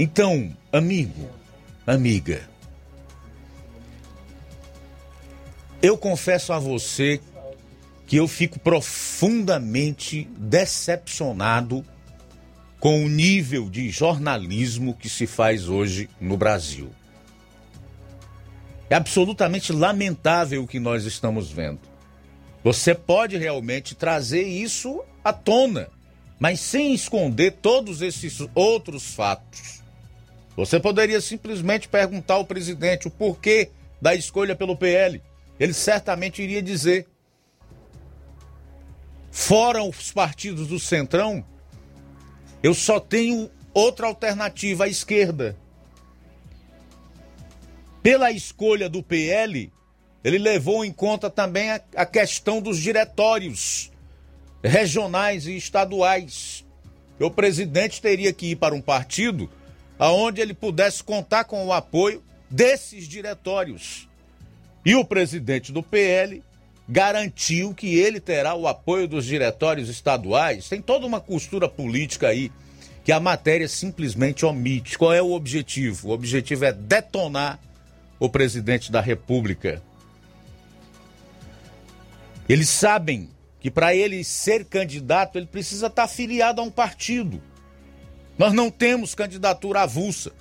Então, amigo, amiga, eu confesso a você que eu fico profundamente decepcionado com o nível de jornalismo que se faz hoje no Brasil. É absolutamente lamentável o que nós estamos vendo. Você pode realmente trazer isso à tona, mas sem esconder todos esses outros fatos. Você poderia simplesmente perguntar ao presidente o porquê da escolha pelo PL. Ele certamente iria dizer. Fora os partidos do Centrão, eu só tenho outra alternativa à esquerda. Pela escolha do PL, ele levou em conta também a, a questão dos diretórios regionais e estaduais. O presidente teria que ir para um partido aonde ele pudesse contar com o apoio desses diretórios. E o presidente do PL garantiu que ele terá o apoio dos diretórios estaduais. Tem toda uma costura política aí que a matéria simplesmente omite. Qual é o objetivo? O objetivo é detonar o presidente da República. Eles sabem que para ele ser candidato, ele precisa estar afiliado a um partido. Nós não temos candidatura avulsa.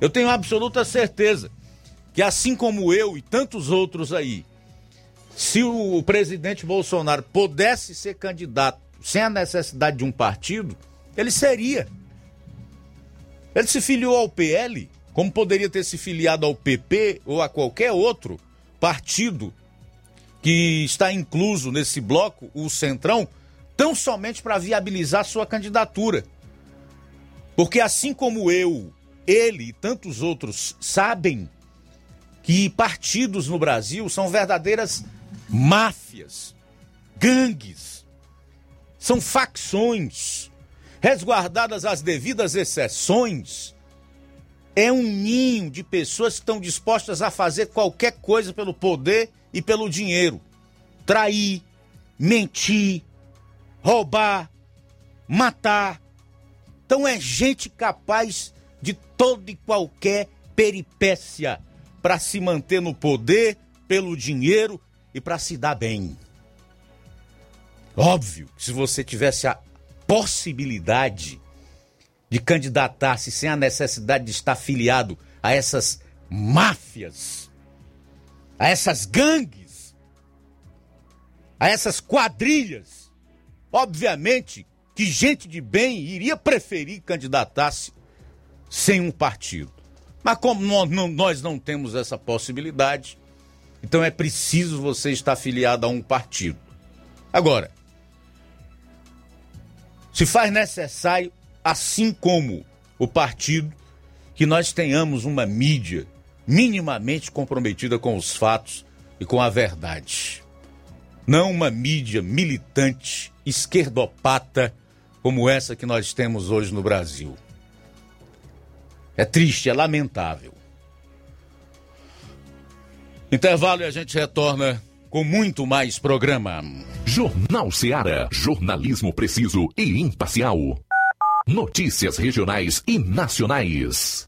Eu tenho absoluta certeza que, assim como eu e tantos outros aí, se o presidente Bolsonaro pudesse ser candidato sem a necessidade de um partido, ele seria. Ele se filiou ao PL, como poderia ter se filiado ao PP ou a qualquer outro partido que está incluso nesse bloco, o Centrão, tão somente para viabilizar sua candidatura. Porque assim como eu, ele e tantos outros sabem que partidos no Brasil são verdadeiras máfias, gangues, são facções, resguardadas as devidas exceções, é um ninho de pessoas que estão dispostas a fazer qualquer coisa pelo poder e pelo dinheiro. Trair, mentir, roubar, matar, então é gente capaz de toda e qualquer peripécia para se manter no poder, pelo dinheiro e para se dar bem. Óbvio que se você tivesse a possibilidade de candidatar-se sem a necessidade de estar filiado a essas máfias, a essas gangues, a essas quadrilhas, obviamente que gente de bem iria preferir candidatar-se sem um partido. Mas como nós não temos essa possibilidade, então é preciso você estar afiliado a um partido. Agora, se faz necessário, assim como o partido, que nós tenhamos uma mídia minimamente comprometida com os fatos e com a verdade. Não uma mídia militante, esquerdopata, como essa que nós temos hoje no Brasil. É triste, é lamentável. Intervalo e a gente retorna com muito mais programa. Jornal Seara. Jornalismo preciso e imparcial. Notícias regionais e nacionais.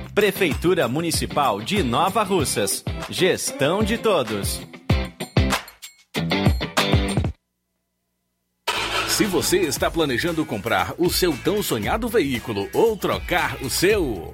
Prefeitura Municipal de Nova Russas. Gestão de todos. Se você está planejando comprar o seu tão sonhado veículo ou trocar o seu.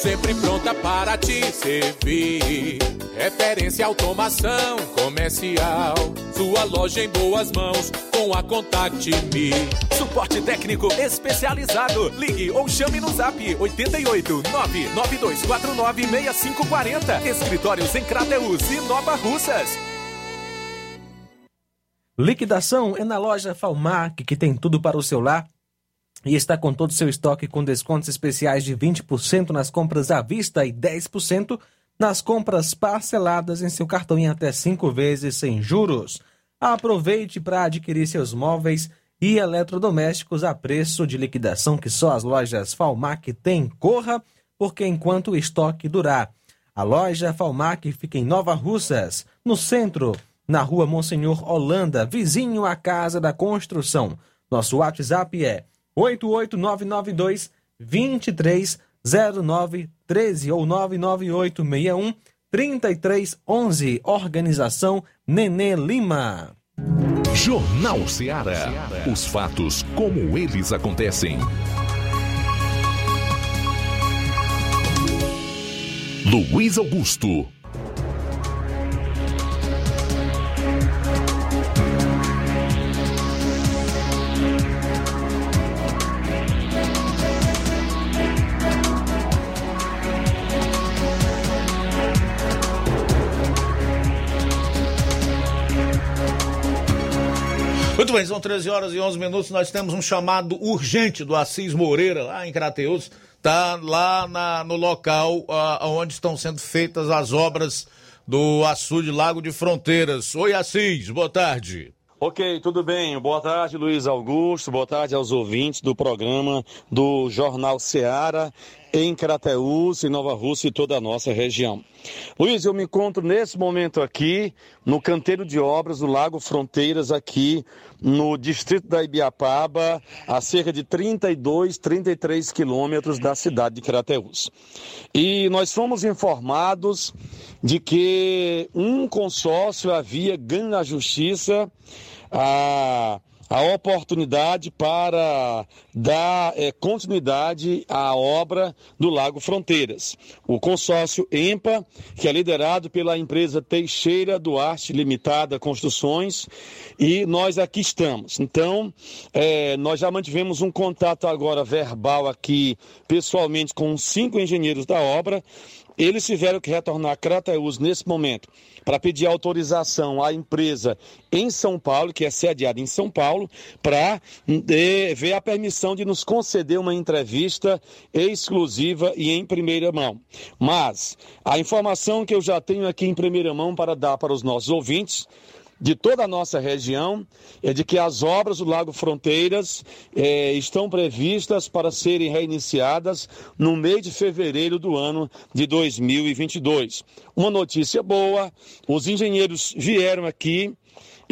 sempre pronta para te servir. Referência automação comercial, sua loja em boas mãos com a Contact Me. Suporte técnico especializado. Ligue ou chame no Zap 88 99249 6540. Escritórios em Crateus e Nova Russas. Liquidação é na loja Falmac, que tem tudo para o seu lar e está com todo o seu estoque com descontos especiais de 20% nas compras à vista e 10% nas compras parceladas em seu cartão em até 5 vezes sem juros. Aproveite para adquirir seus móveis e eletrodomésticos a preço de liquidação que só as lojas Falmac têm. Corra, porque enquanto o estoque durar. A loja Falmac fica em Nova Russas, no centro, na rua Monsenhor Holanda, vizinho à Casa da Construção. Nosso WhatsApp é 88992 230913 ou 99861 3311. Organização Nenê Lima. Jornal Ceará. Os fatos como eles acontecem. Luiz Augusto. Muito bem, são 13 horas e 11 minutos. Nós temos um chamado urgente do Assis Moreira, lá em Crateus. Está lá na, no local uh, onde estão sendo feitas as obras do açude Lago de Fronteiras. Oi, Assis, boa tarde. Ok, tudo bem. Boa tarde, Luiz Augusto. Boa tarde aos ouvintes do programa do Jornal Seara em Crateús, em Nova Rússia e toda a nossa região. Luiz, eu me encontro nesse momento aqui no canteiro de obras do Lago Fronteiras, aqui no distrito da Ibiapaba, a cerca de 32, 33 quilômetros da cidade de Crateús. E nós fomos informados de que um consórcio havia ganho na justiça a, a oportunidade para dar é, continuidade à obra do Lago Fronteiras. O consórcio EMPA, que é liderado pela empresa Teixeira Duarte Limitada Construções, e nós aqui estamos. Então, é, nós já mantivemos um contato agora verbal aqui, pessoalmente, com cinco engenheiros da obra eles tiveram que retornar a Crateus nesse momento para pedir autorização à empresa em São Paulo, que é sediada em São Paulo, para eh, ver a permissão de nos conceder uma entrevista exclusiva e em primeira mão. Mas a informação que eu já tenho aqui em primeira mão para dar para os nossos ouvintes de toda a nossa região é de que as obras do Lago Fronteiras é, estão previstas para serem reiniciadas no mês de fevereiro do ano de 2022. Uma notícia boa: os engenheiros vieram aqui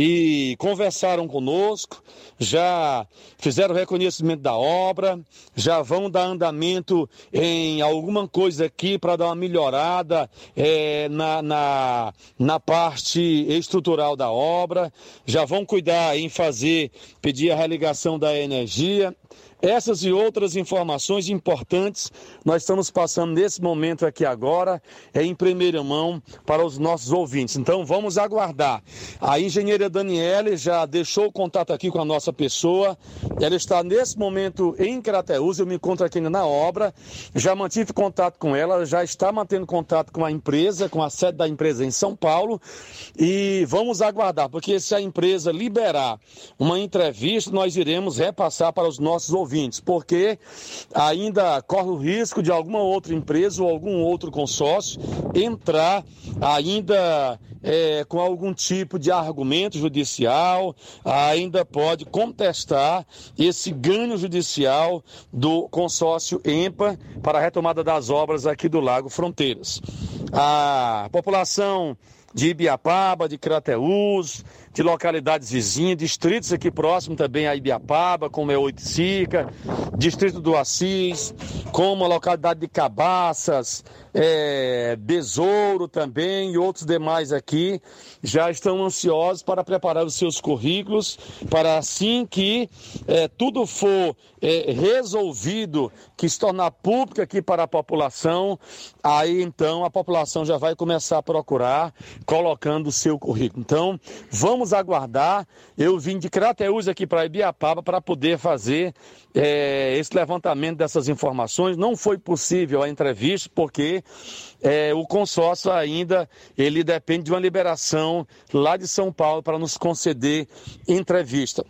e conversaram conosco, já fizeram reconhecimento da obra, já vão dar andamento em alguma coisa aqui para dar uma melhorada é, na, na, na parte estrutural da obra, já vão cuidar em fazer, pedir a religação da energia. Essas e outras informações importantes nós estamos passando nesse momento aqui agora, é em primeira mão para os nossos ouvintes. Então vamos aguardar. A engenheira Daniele já deixou o contato aqui com a nossa pessoa. Ela está nesse momento em Crateús, eu me encontro aqui na obra. Já mantive contato com ela, já está mantendo contato com a empresa, com a sede da empresa em São Paulo. E vamos aguardar, porque se a empresa liberar uma entrevista, nós iremos repassar para os nossos ouvintes, porque ainda corre o risco de alguma outra empresa ou algum outro consórcio entrar ainda é, com algum tipo de argumento judicial, ainda pode contestar esse ganho judicial do consórcio EMPA para a retomada das obras aqui do Lago Fronteiras. A população de Ibiapaba, de Crateús, de localidades vizinhas, distritos aqui próximo também a Ibiapaba, como é Oiticica, distrito do Assis, como a localidade de Cabaças, é, Besouro também e outros demais aqui, já estão ansiosos para preparar os seus currículos, para assim que é, tudo for é, resolvido, que se tornar público aqui para a população, aí então a população já vai começar a procurar, colocando o seu currículo. Então, vamos aguardar. Eu vim de Crateús aqui para Ibiapaba para poder fazer é, esse levantamento dessas informações. Não foi possível a entrevista porque é, o consórcio ainda ele depende de uma liberação lá de São Paulo para nos conceder entrevista.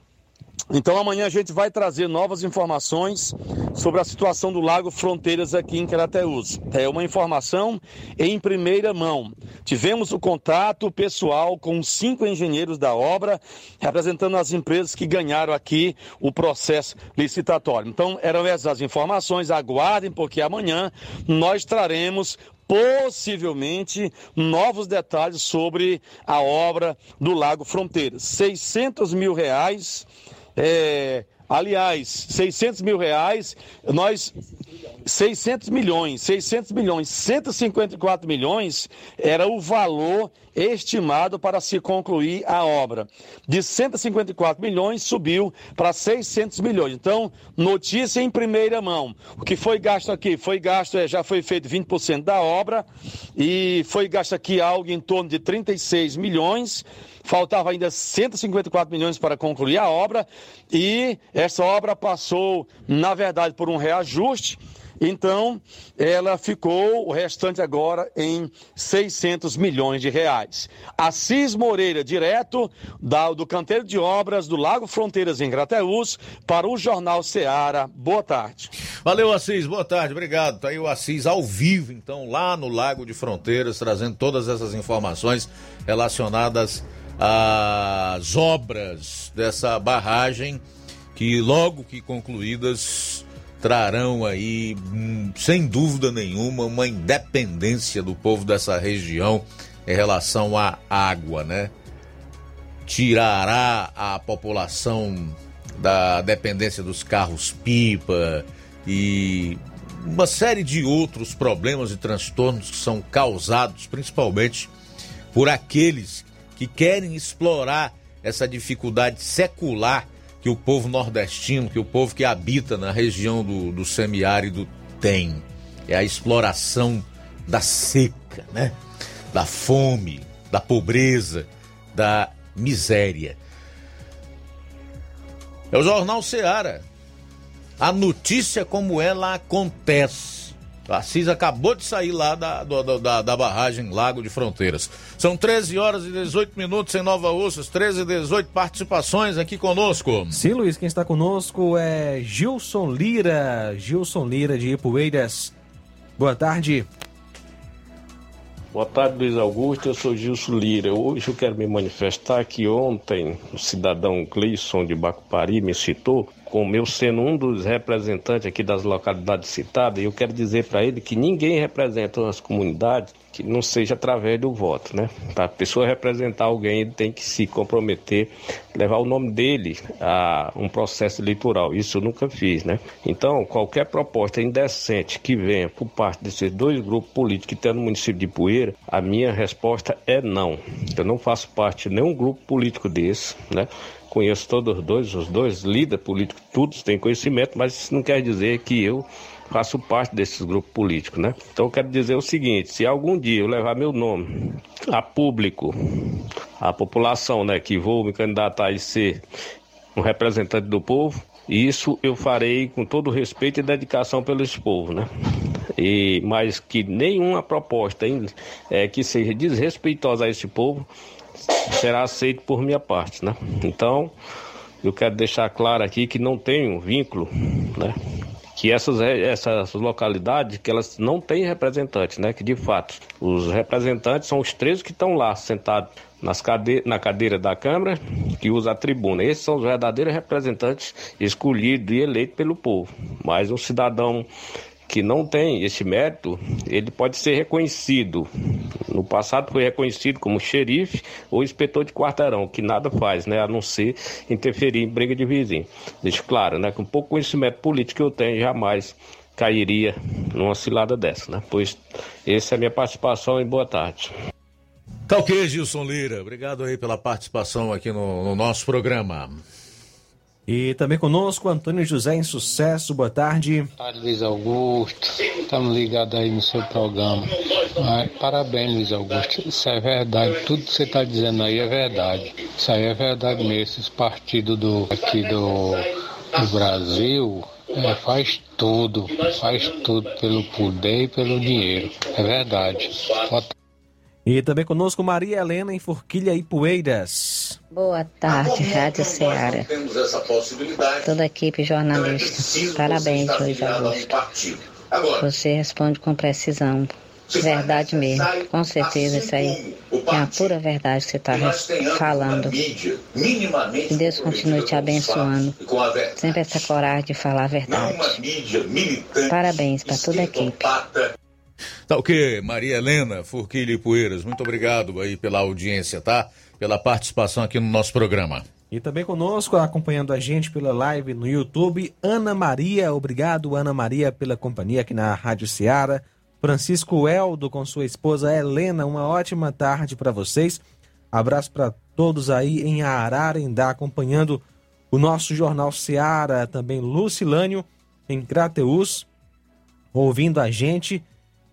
Então amanhã a gente vai trazer novas informações sobre a situação do Lago Fronteiras aqui em Crateús. É uma informação em primeira mão. Tivemos o contato pessoal com cinco engenheiros da obra, representando as empresas que ganharam aqui o processo licitatório. Então eram essas informações. Aguardem, porque amanhã nós traremos possivelmente novos detalhes sobre a obra do Lago Fronteiras. 600 mil reais é, aliás, 600 mil reais, nós 600 milhões, 600 milhões, 154 milhões era o valor estimado para se concluir a obra. De 154 milhões subiu para 600 milhões. Então, notícia em primeira mão. O que foi gasto aqui? Foi gasto, é, já foi feito 20% da obra e foi gasto aqui algo em torno de 36 milhões. Faltava ainda 154 milhões para concluir a obra e essa obra passou, na verdade, por um reajuste Então, ela ficou o restante agora em 600 milhões de reais. Assis Moreira, direto da, do canteiro de obras do Lago Fronteiras em Grateus, para o Jornal Seara. Boa tarde. Valeu, Assis. Boa tarde. Obrigado. Tá aí o Assis ao vivo, então, lá no Lago de Fronteiras, trazendo todas essas informações relacionadas às obras dessa barragem que logo que concluídas trarão aí, hum, sem dúvida nenhuma, uma independência do povo dessa região em relação à água, né? Tirará a população da dependência dos carros pipa e uma série de outros problemas e transtornos que são causados principalmente por aqueles que querem explorar essa dificuldade secular que o povo nordestino, que o povo que habita na região do, do semiárido tem. É a exploração da seca, né? Da fome, da pobreza, da miséria. É o Jornal Seara. A notícia como ela acontece. O Assis acabou de sair lá da, da, da, barragem Lago de Fronteiras. São 13 horas e 18 minutos em Nova Ursas, 13 e 18 participações aqui conosco. Sim, Luiz, quem está conosco é Gilson Lira. Gilson Lira de Ipueiras. Boa tarde. Boa tarde, Luiz Augusto. Eu sou Gilson Lira. Hoje eu quero me manifestar que ontem o cidadão Gleison de Bacupari me citou como eu sendo um dos representantes aqui das localidades citadas, eu quero dizer para ele que ninguém representa as comunidades que não seja através do voto, né? Para a pessoa representar alguém, ele tem que se comprometer, levar o nome dele a um processo eleitoral. Isso eu nunca fiz, né? Então, qualquer proposta indecente que venha por parte desses dois grupos políticos que tem no município de Poeira, a minha resposta é não. Eu não faço parte de nenhum grupo político desse, né? Conheço todos os dois, os dois líderes políticos, todos têm conhecimento, mas isso não quer dizer que eu faço parte desses grupos políticos, né? Então eu quero dizer o seguinte, se algum dia eu levar meu nome a público, a população, né, que vou me candidatar e ser um representante do povo, isso eu farei com todo respeito e dedicação pelo povo, né? E, mas que nenhuma proposta é, que seja desrespeitosa a esse povo será aceito por minha parte, né? Então, eu quero deixar claro aqui que não tenho vínculo, né? Que essas, essas localidades, que elas não têm representantes, né? Que de fato, os representantes são os três que estão lá sentados nas cade na cadeira da Câmara, que usa a tribuna. Esses são os verdadeiros representantes escolhidos e eleitos pelo povo. Mas um cidadão que não tem esse mérito, ele pode ser reconhecido. No passado foi reconhecido como xerife ou inspetor de quarteirão, que nada faz, né, a não ser interferir em briga de vizinho. Deixo claro, né, com pouco conhecimento político que eu tenho, jamais cairia numa cilada dessa, né? Pois essa é a minha participação e boa tarde. Tá ok, Gilson Lira. Obrigado aí pela participação aqui no, no nosso programa. E também conosco, Antônio José em Sucesso. Boa tarde. Boa tarde, Luiz Augusto. Estamos ligados aí no seu programa. parabéns, Luiz Augusto. Isso é verdade. Tudo que você está dizendo aí é verdade. Isso aí é verdade mesmo. Esses partidos do, aqui do, do Brasil é, faz tudo. Faz tudo pelo poder e pelo dinheiro. É verdade. Boa e também conosco Maria Helena em Forquilha e Poeiras. Boa tarde, Rádio Ceará. Toda a equipe jornalista. Parabéns, Luiz Augusto. Você responde com precisão. Verdade mesmo. Com certeza isso aí é a pura verdade que você está falando. Que Deus continue te abençoando. Sempre essa coragem de falar a verdade. Parabéns para toda a equipe. Tá ok, Maria Helena Furquilha e Poeiras, muito obrigado aí pela audiência, tá? Pela participação aqui no nosso programa. E também conosco, acompanhando a gente pela live no YouTube, Ana Maria. Obrigado, Ana Maria, pela companhia aqui na Rádio Ceará. Francisco Eldo com sua esposa Helena, uma ótima tarde para vocês. Abraço para todos aí em Ararendá, acompanhando o nosso Jornal Ceará. Também Lucilânio em Crateus, ouvindo a gente.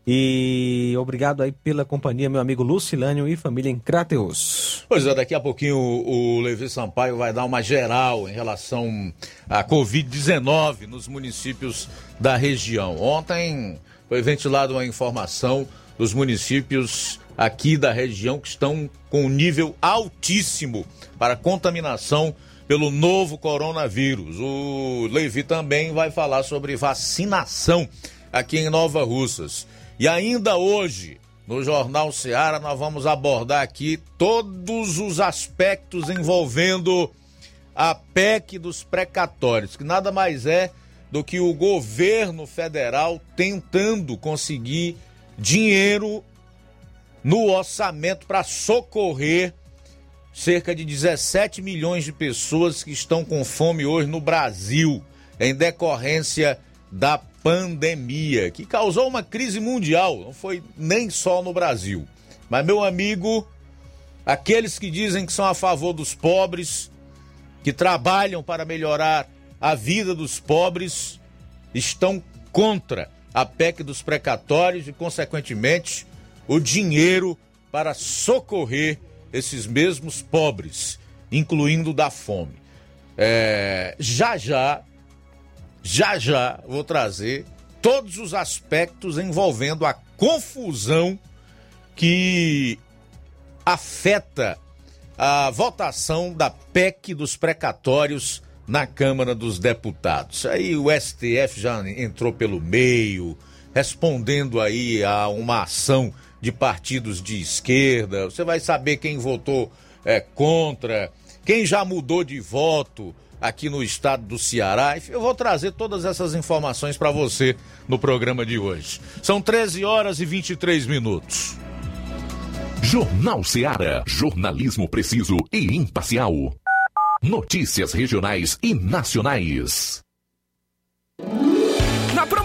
E obrigado aí pela companhia, meu amigo Lucilânio e família em Crateus. Pois é, daqui a pouquinho o, o Levi Sampaio vai dar uma geral em relação à Covid-19 nos municípios da região. Ontem foi ventilada uma informação dos municípios aqui da região que estão com um nível altíssimo para contaminação pelo novo coronavírus. O Levi também vai falar sobre vacinação aqui em Nova Russas. E ainda hoje, no Jornal Seara, nós vamos abordar aqui todos os aspectos envolvendo a PEC dos precatórios, que nada mais é do que o governo federal tentando conseguir dinheiro no orçamento para socorrer cerca de 17 milhões de pessoas que estão com fome hoje no Brasil, em decorrência da pandemia, que causou uma crise mundial, não foi nem só no Brasil. Mas, meu amigo, aqueles que dizem que são a favor dos pobres, que trabalham para melhorar a vida dos pobres, estão contra a PEC dos precatórios e, consequentemente, o dinheiro para socorrer esses mesmos pobres, incluindo da fome. É, já já, já já vou trazer todos os aspectos envolvendo a confusão que afeta a votação da PEC dos precatórios na Câmara dos Deputados. Aí o STF já entrou pelo meio, respondendo aí a uma ação de partidos de esquerda, você vai saber quem votou é, contra, quem já mudou de voto aqui no estado do Ceará. Eu vou trazer todas essas informações para você no programa de hoje. São 13 horas e 23 minutos. Jornal Ceará, jornalismo preciso e imparcial. Notícias regionais e nacionais. Na promoção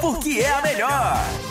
porque é a melhor.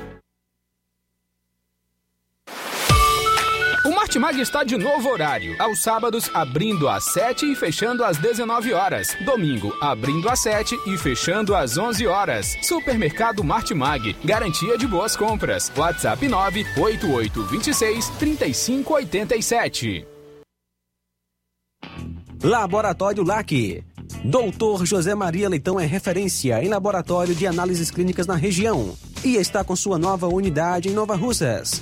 Martimag está de novo horário. Aos sábados, abrindo às 7 e fechando às 19 horas. Domingo, abrindo às 7 e fechando às 11 horas. Supermercado Martimag. Garantia de boas compras. WhatsApp 98826 3587. Laboratório LAC. Doutor José Maria Leitão é referência em laboratório de análises clínicas na região e está com sua nova unidade em Nova Russas.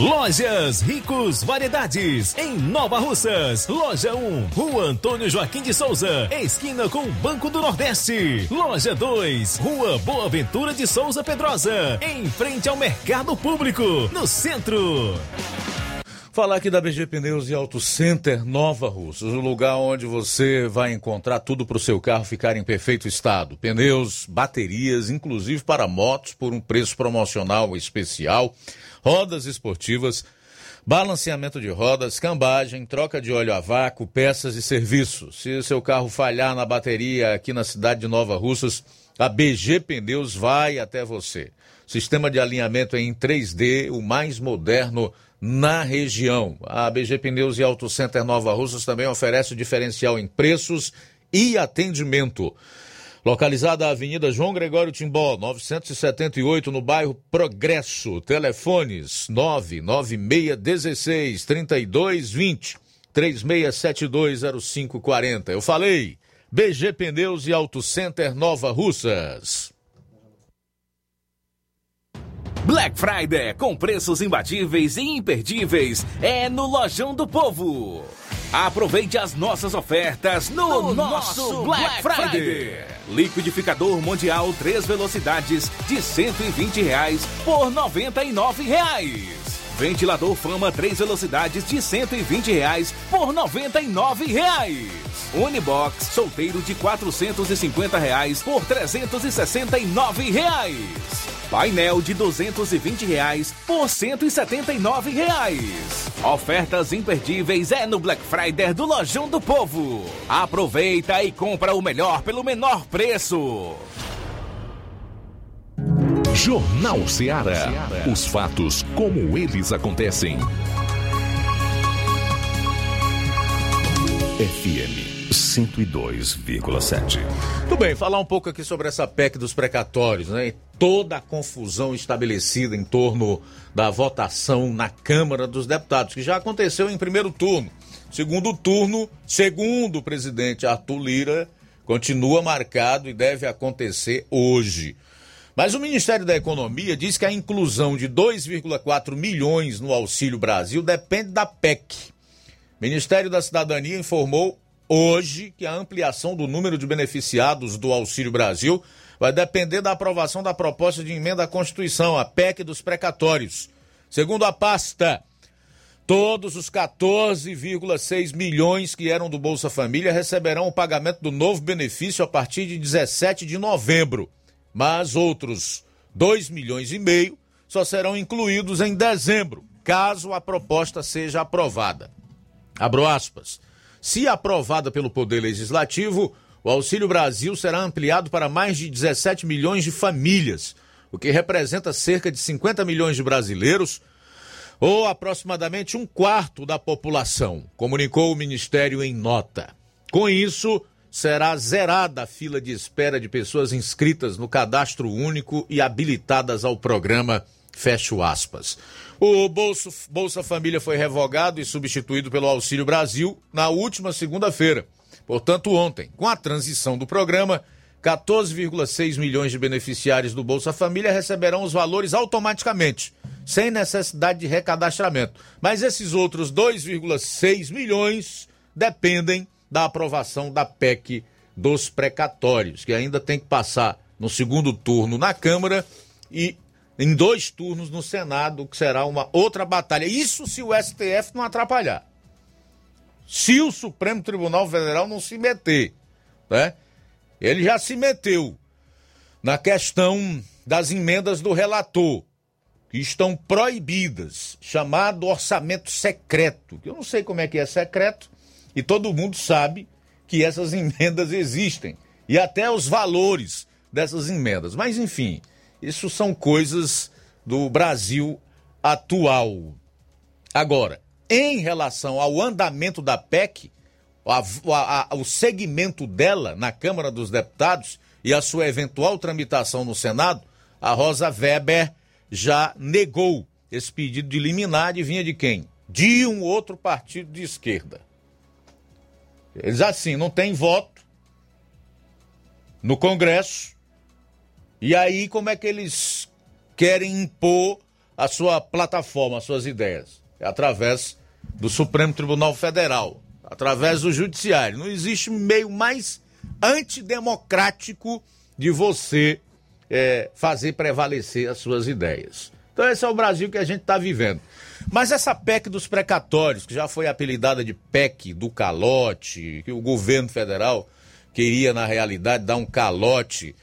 Lojas Ricos Variedades, em Nova Russas. Loja 1, Rua Antônio Joaquim de Souza, esquina com o Banco do Nordeste. Loja 2, Rua Boa Ventura de Souza Pedrosa, em frente ao Mercado Público, no centro. Falar aqui da BG Pneus e Auto Center Nova Russas, o lugar onde você vai encontrar tudo para o seu carro ficar em perfeito estado. Pneus, baterias, inclusive para motos, por um preço promocional especial rodas esportivas, balanceamento de rodas, cambagem, troca de óleo a vácuo, peças e serviços. Se seu carro falhar na bateria aqui na cidade de Nova Russas, a BG Pneus vai até você. Sistema de alinhamento em 3D, o mais moderno na região. A BG Pneus e Auto Center Nova Russas também oferece diferencial em preços e atendimento. Localizada na Avenida João Gregório Timbó, 978, no bairro Progresso. Telefones 99616 3220 36720540. Eu falei, BG Pneus e Auto Center Nova Russas. Black Friday com preços imbatíveis e imperdíveis é no Lojão do Povo. Aproveite as nossas ofertas no, no nosso Black, Black Friday. Friday. Liquidificador Mundial 3 velocidades de 120 reais por 99 reais. Ventilador Fama 3 velocidades de 120 reais por 99 reais. Unibox solteiro de 450 reais por 369 reais. Painel de 220 reais por 179 reais. Ofertas imperdíveis é no Black Friday do Lojão do Povo. Aproveita e compra o melhor pelo menor preço. Jornal Ceará. Os fatos como eles acontecem. FM 102,7. Tudo bem, falar um pouco aqui sobre essa PEC dos precatórios, né? E toda a confusão estabelecida em torno da votação na Câmara dos Deputados, que já aconteceu em primeiro turno. Segundo turno, segundo o presidente Arthur Lira, continua marcado e deve acontecer hoje. Mas o Ministério da Economia diz que a inclusão de 2,4 milhões no Auxílio Brasil depende da PEC. O Ministério da Cidadania informou hoje que a ampliação do número de beneficiados do Auxílio Brasil vai depender da aprovação da proposta de emenda à Constituição, a PEC dos precatórios. Segundo a pasta, todos os 14,6 milhões que eram do Bolsa Família receberão o pagamento do novo benefício a partir de 17 de novembro mas outros 2 milhões e meio só serão incluídos em dezembro, caso a proposta seja aprovada. Abro aspas. Se aprovada pelo Poder Legislativo, o Auxílio Brasil será ampliado para mais de 17 milhões de famílias, o que representa cerca de 50 milhões de brasileiros, ou aproximadamente um quarto da população, comunicou o Ministério em nota. Com isso, será zerada a fila de espera de pessoas inscritas no cadastro único e habilitadas ao programa. Fecho aspas. O Bolsa, Bolsa Família foi revogado e substituído pelo Auxílio Brasil na última segunda-feira. Portanto, ontem, com a transição do programa, 14,6 milhões de beneficiários do Bolsa Família receberão os valores automaticamente, sem necessidade de recadastramento. Mas esses outros 2,6 milhões dependem da aprovação da PEC dos precatórios, que ainda tem que passar no segundo turno na Câmara e em dois turnos no Senado, que será uma outra batalha. Isso se o STF não atrapalhar. Se o Supremo Tribunal Federal não se meter, né? Ele já se meteu na questão das emendas do relator, que estão proibidas, chamado orçamento secreto, que eu não sei como é que é secreto, e todo mundo sabe que essas emendas existem e até os valores dessas emendas. Mas, enfim, isso são coisas do Brasil atual. Agora, em relação ao andamento da PEC, a, a, a, o segmento dela na Câmara dos Deputados e a sua eventual tramitação no Senado, a Rosa Weber já negou esse pedido de liminar e vinha de quem? De um outro partido de esquerda. Eles assim, não tem voto no Congresso. E aí como é que eles querem impor a sua plataforma, as suas ideias? É através do Supremo Tribunal Federal, através do Judiciário. Não existe meio mais antidemocrático de você é, fazer prevalecer as suas ideias. Então esse é o Brasil que a gente está vivendo. Mas essa PEC dos precatórios, que já foi apelidada de PEC do calote, que o governo federal queria, na realidade, dar um calote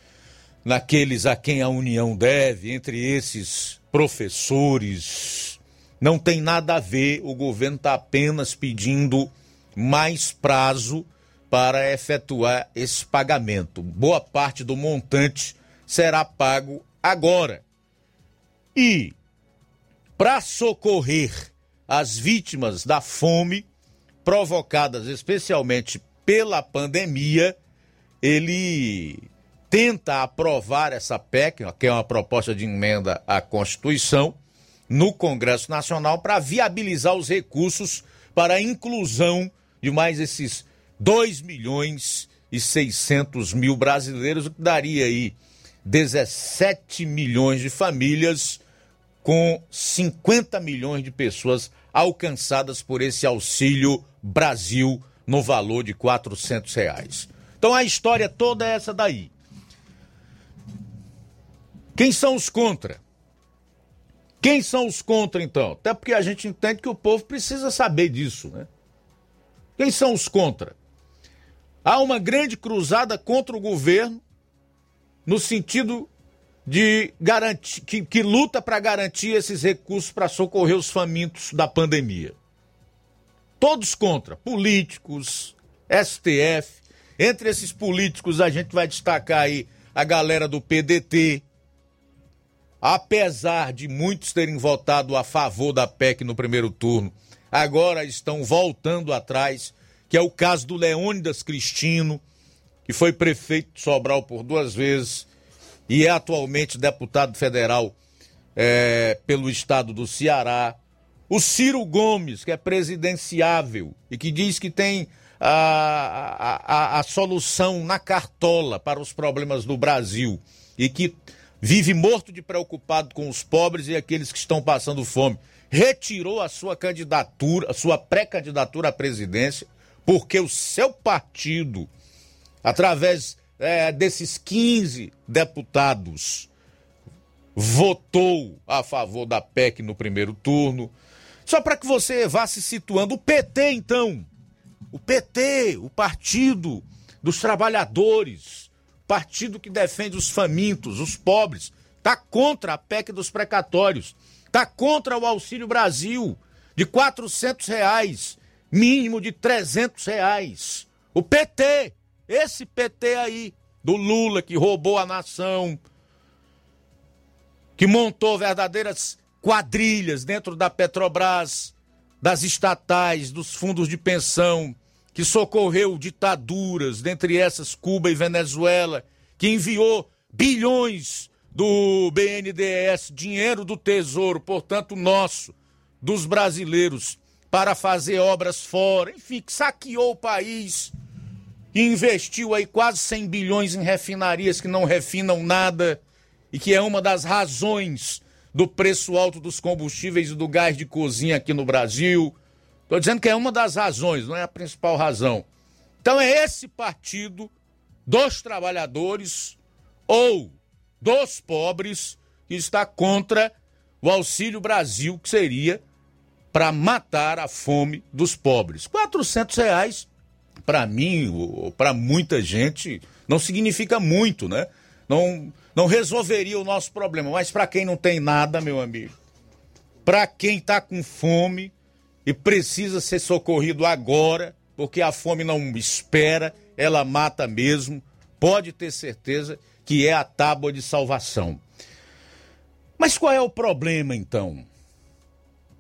naqueles a quem a União deve, entre esses professores, não tem nada a ver, o governo está apenas pedindo mais prazo para efetuar esse pagamento. Boa parte do montante será pago agora. E para socorrer as vítimas da fome provocadas especialmente pela pandemia, ele tenta aprovar essa PEC, que é uma proposta de emenda à Constituição, no Congresso Nacional para viabilizar os recursos para a inclusão de mais esses 2 milhões e 600 mil brasileiros, o que daria aí 17 milhões de famílias com 50 milhões de pessoas alcançadas por esse auxílio Brasil no valor de 400 reais. Então a história toda é essa daí. Quem são os contra? Quem são os contra, então? Até porque a gente entende que o povo precisa saber disso, né? Quem são os contra? Há uma grande cruzada contra o governo, no sentido de garantir, que, que luta para garantir esses recursos para socorrer os famintos da pandemia. Todos contra, políticos, STF. Entre esses políticos, a gente vai destacar aí a galera do PDT. Apesar de muitos terem votado a favor da PEC no primeiro turno, agora estão voltando atrás, que é o caso do Leônidas Cristino, que foi prefeito de Sobral por duas vezes e é atualmente deputado federal é, pelo estado do Ceará. O Ciro Gomes, que é presidenciável e que diz que tem a, a, a, a solução na cartola para os problemas do Brasil e que vive morto de preocupado com os pobres e aqueles que estão passando fome. Retirou a sua candidatura, a sua pré-candidatura à presidência, porque o seu partido, através é, desses 15 deputados, votou a favor da PEC no primeiro turno. Só para que você vá se situando. O PT, então. O PT, o Partido dos Trabalhadores, partido que defende os famintos, os pobres, está contra a PEC dos precatórios, está contra o Auxílio Brasil de 400 reais, mínimo de 300 reais. O PT, esse PT aí, do Lula que roubou a nação, que montou verdadeiras quadrilhas dentro da Petrobras, das estatais, dos fundos de pensão, que socorreu ditaduras, dentre essas Cuba e Venezuela, que enviou bilhões do BNDES, dinheiro do Tesouro, portanto nosso, dos brasileiros, para fazer obras fora, enfim, que saqueou o país investiu aí quase 100 bilhões em refinarias que não refinam nada e que é uma das razões do preço alto dos combustíveis e do gás de cozinha aqui no Brasil. Estou dizendo que é uma das razões, não é a principal razão. Então é esse partido dos trabalhadores ou dos pobres que está contra o Auxílio Brasil, que seria para matar a fome dos pobres. 400 reais, para mim, para muita gente, não significa muito, né? Não, não resolveria o nosso problema. Mas para quem não tem nada, meu amigo, para quem está com fome e precisa ser socorrido agora, porque a fome não espera, ela mata mesmo, pode ter certeza que é a tábua de salvação. Mas qual é o problema então?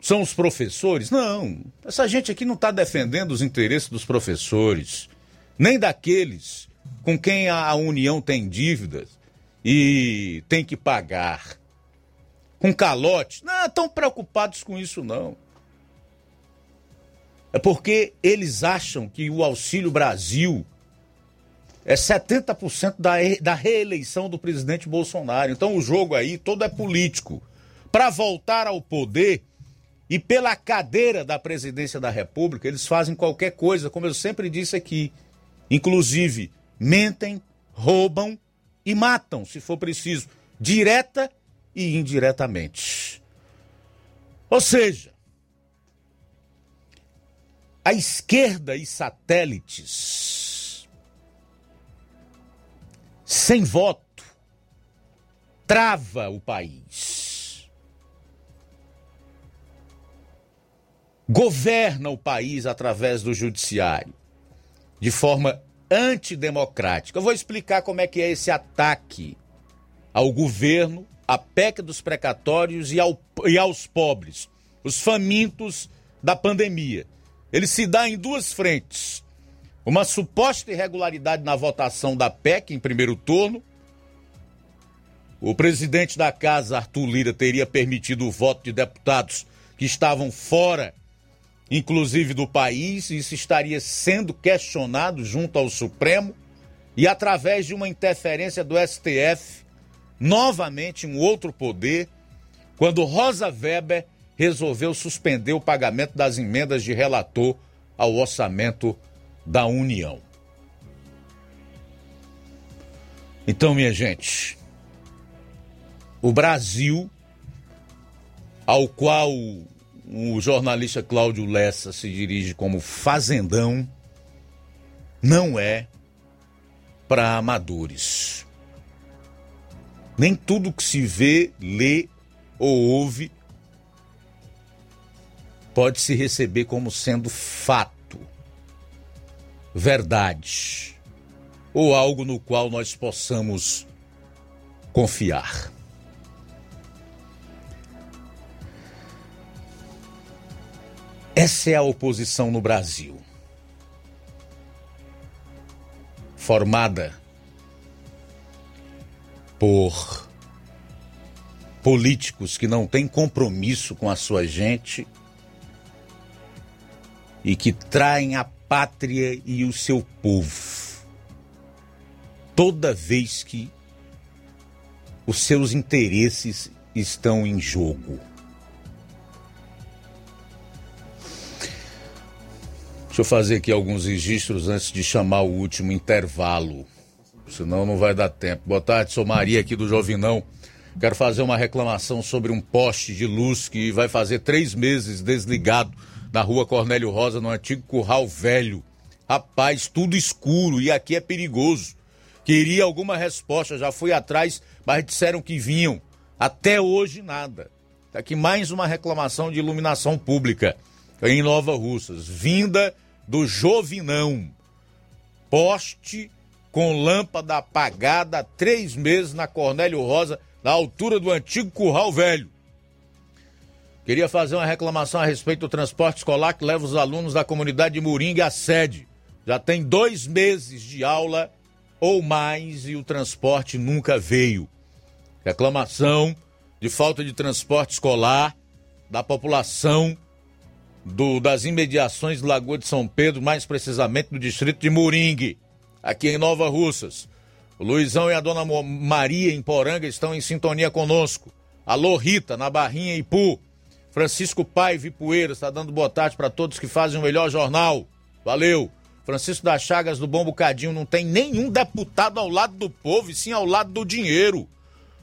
São os professores? Não, essa gente aqui não está defendendo os interesses dos professores, nem daqueles com quem a União tem dívidas e tem que pagar com calote. Não estão preocupados com isso, não. É porque eles acham que o Auxílio Brasil é 70% da, da reeleição do presidente Bolsonaro. Então o jogo aí todo é político. Para voltar ao poder e pela cadeira da presidência da República, eles fazem qualquer coisa, como eu sempre disse aqui. Inclusive, mentem, roubam e matam, se for preciso, direta e indiretamente. Ou seja, a esquerda e satélites sem voto trava o país. Governa o país através do judiciário de forma antidemocrática. Eu vou explicar como é que é esse ataque ao governo, à PEC dos precatórios e, ao, e aos pobres, os famintos da pandemia. Ele se dá em duas frentes. Uma suposta irregularidade na votação da PEC em primeiro turno. O presidente da casa, Arthur Lira, teria permitido o voto de deputados que estavam fora inclusive do país, isso estaria sendo questionado junto ao Supremo e através de uma interferência do STF, novamente um outro poder, quando Rosa Weber resolveu suspender o pagamento das emendas de relator ao orçamento da União. Então, minha gente, o Brasil, ao qual o jornalista Cláudio Lessa se dirige como fazendão, não é para amadores. Nem tudo que se vê, lê ou ouve pode se receber como sendo fato, verdade, ou algo no qual nós possamos confiar. Essa é a oposição no Brasil. Formada por políticos que não têm compromisso com a sua gente e que traem a pátria e o seu povo. Toda vez que os seus interesses estão em jogo. Deixa eu fazer aqui alguns registros antes de chamar o último intervalo. Senão não vai dar tempo. Boa tarde, sou Maria aqui do Jovinão. Quero fazer uma reclamação sobre um poste de luz que vai fazer três meses desligado na rua Cornélio Rosa, no antigo Curral Velho. Rapaz, tudo escuro e aqui é perigoso. Queria alguma resposta, já fui atrás, mas disseram que vinham. Até hoje nada. Tá aqui mais uma reclamação de iluminação pública em Nova Russas, vinda do Jovinão. Poste com lâmpada apagada há três meses na Cornélio Rosa, na altura do antigo Curral Velho. Queria fazer uma reclamação a respeito do transporte escolar que leva os alunos da comunidade de Moringa à sede. Já tem dois meses de aula ou mais e o transporte nunca veio. Reclamação de falta de transporte escolar da população do, das imediações de Lagoa de São Pedro, mais precisamente do distrito de Moringue, aqui em Nova Russas. O Luizão e a dona Maria em Poranga estão em sintonia conosco. Alô, Rita, na Barrinha Ipu. Francisco Paiva Poeira está dando boa tarde para todos que fazem o melhor jornal. Valeu. Francisco das Chagas do Bom Bocadinho não tem nenhum deputado ao lado do povo e sim ao lado do dinheiro.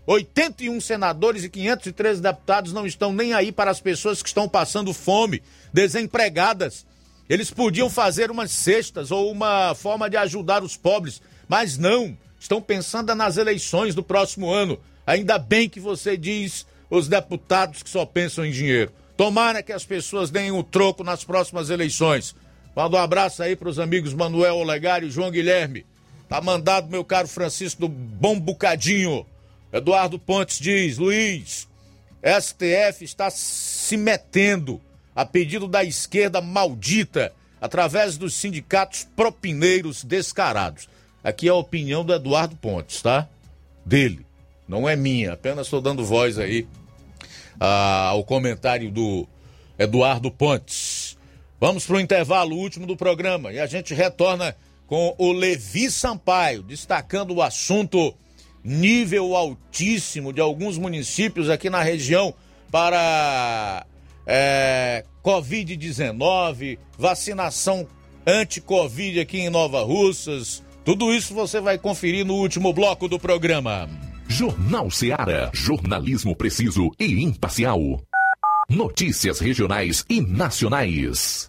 81 senadores e 513 deputados não estão nem aí para as pessoas que estão passando fome, desempregadas. Eles podiam fazer umas cestas ou uma forma de ajudar os pobres, mas não. Estão pensando nas eleições do próximo ano. Ainda bem que você diz os deputados que só pensam em dinheiro. Tomara que as pessoas deem o troco nas próximas eleições. Manda um abraço aí para os amigos Manuel Olegário e João Guilherme. Tá mandado, meu caro Francisco do Bom Bocadinho. Eduardo Pontes diz: Luiz, STF está se metendo a pedido da esquerda maldita através dos sindicatos propineiros descarados. Aqui é a opinião do Eduardo Pontes, tá? Dele. Não é minha, apenas estou dando voz aí ah, ao comentário do Eduardo Pontes. Vamos para o intervalo último do programa e a gente retorna com o Levi Sampaio, destacando o assunto nível altíssimo de alguns municípios aqui na região para é, Covid-19, vacinação anti-Covid aqui em Nova Russas. Tudo isso você vai conferir no último bloco do programa. Jornal Seara. Jornalismo preciso e imparcial. Notícias regionais e nacionais.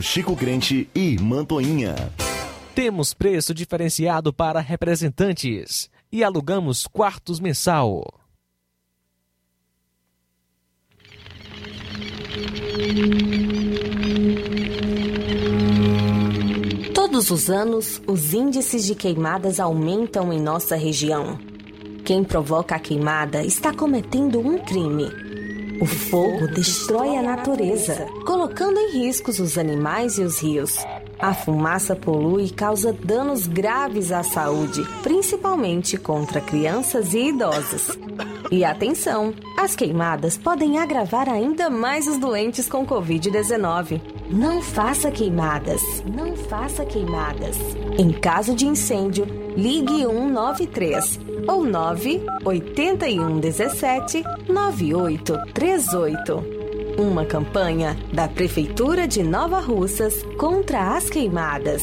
Chico Crente e Mantoinha. Temos preço diferenciado para representantes e alugamos quartos mensal. Todos os anos, os índices de queimadas aumentam em nossa região. Quem provoca a queimada está cometendo um crime. O fogo destrói a natureza, colocando em riscos os animais e os rios. A fumaça polui e causa danos graves à saúde, principalmente contra crianças e idosos. E atenção, as queimadas podem agravar ainda mais os doentes com Covid-19. Não faça queimadas, não faça queimadas. Em caso de incêndio, ligue 193 ou 981 17 9838. Uma campanha da Prefeitura de Nova Russas contra as queimadas.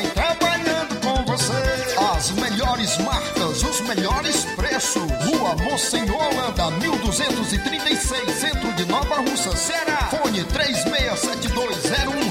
Rua Monsenhor Holanda, 1236, centro de Nova Russa, Ceará. Fone 36720179.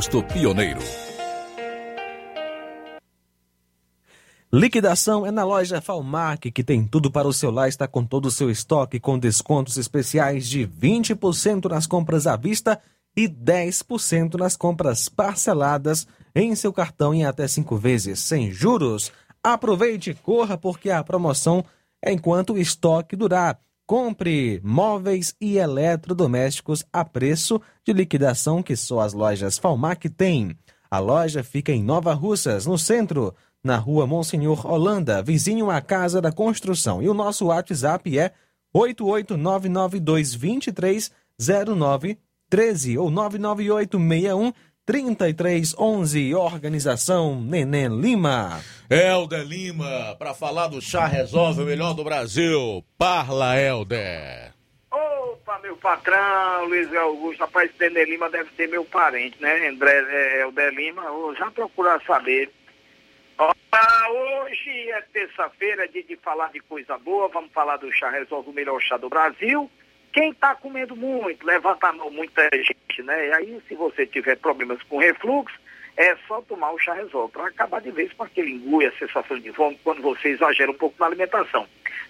Pioneiro. Liquidação é na loja Falmac, que tem tudo para o seu lar, está com todo o seu estoque, com descontos especiais de 20% nas compras à vista e 10% nas compras parceladas em seu cartão em até cinco vezes, sem juros. Aproveite e corra, porque a promoção é enquanto o estoque durar. Compre móveis e eletrodomésticos a preço de liquidação que só as lojas Falmac têm. A loja fica em Nova Russas, no centro, na rua Monsenhor Holanda, vizinho à Casa da Construção. E o nosso WhatsApp é 88992230913 ou 998613311. Organização Neném Lima. Helder Lima, para falar do Chá Resolve, o melhor do Brasil. Parla, Helder. Opa, meu patrão, Luiz Augusto, rapaz, Nenê Lima deve ser meu parente, né? André é, Helder Lima, já procurar saber. Hoje é terça-feira, dia de falar de coisa boa, vamos falar do Chá Resolve, o melhor chá do Brasil. Quem está comendo muito, levanta a mão muita gente, né? E aí, se você tiver problemas com refluxo, é só tomar o chá resolve, para acabar de vez com aquele engoio, a sensação de vômito, quando você exagera um pouco na alimentação.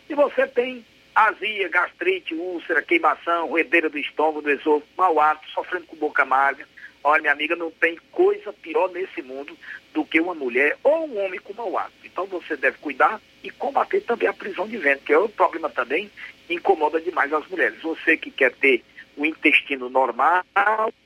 Se você tem azia, gastrite, úlcera, queimação, roedeira do estômago, do esôfago, mau hálito, sofrendo com boca amarga, olha, minha amiga, não tem coisa pior nesse mundo do que uma mulher ou um homem com mau hálito. Então você deve cuidar e combater também a prisão de vento, que é outro problema também, incomoda demais as mulheres. Você que quer ter o intestino normal,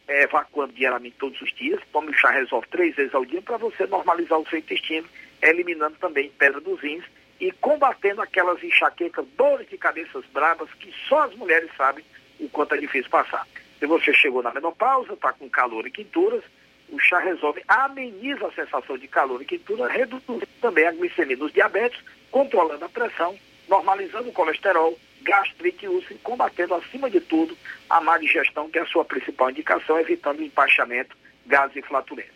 é, evacuando diariamente todos os dias, tome o chá resolve três vezes ao dia para você normalizar o seu intestino, eliminando também pedra dos rins e combatendo aquelas enxaquecas, dores de cabeças bravas que só as mulheres sabem o quanto é difícil passar. Se você chegou na menopausa, está com calor e quinturas, o chá resolve, ameniza a sensação de calor e quentura, reduzindo também a glicemia dos diabetes, controlando a pressão, normalizando o colesterol, gastrite e combatendo, acima de tudo, a má digestão, que é a sua principal indicação, evitando empachamento, gases e flatulência.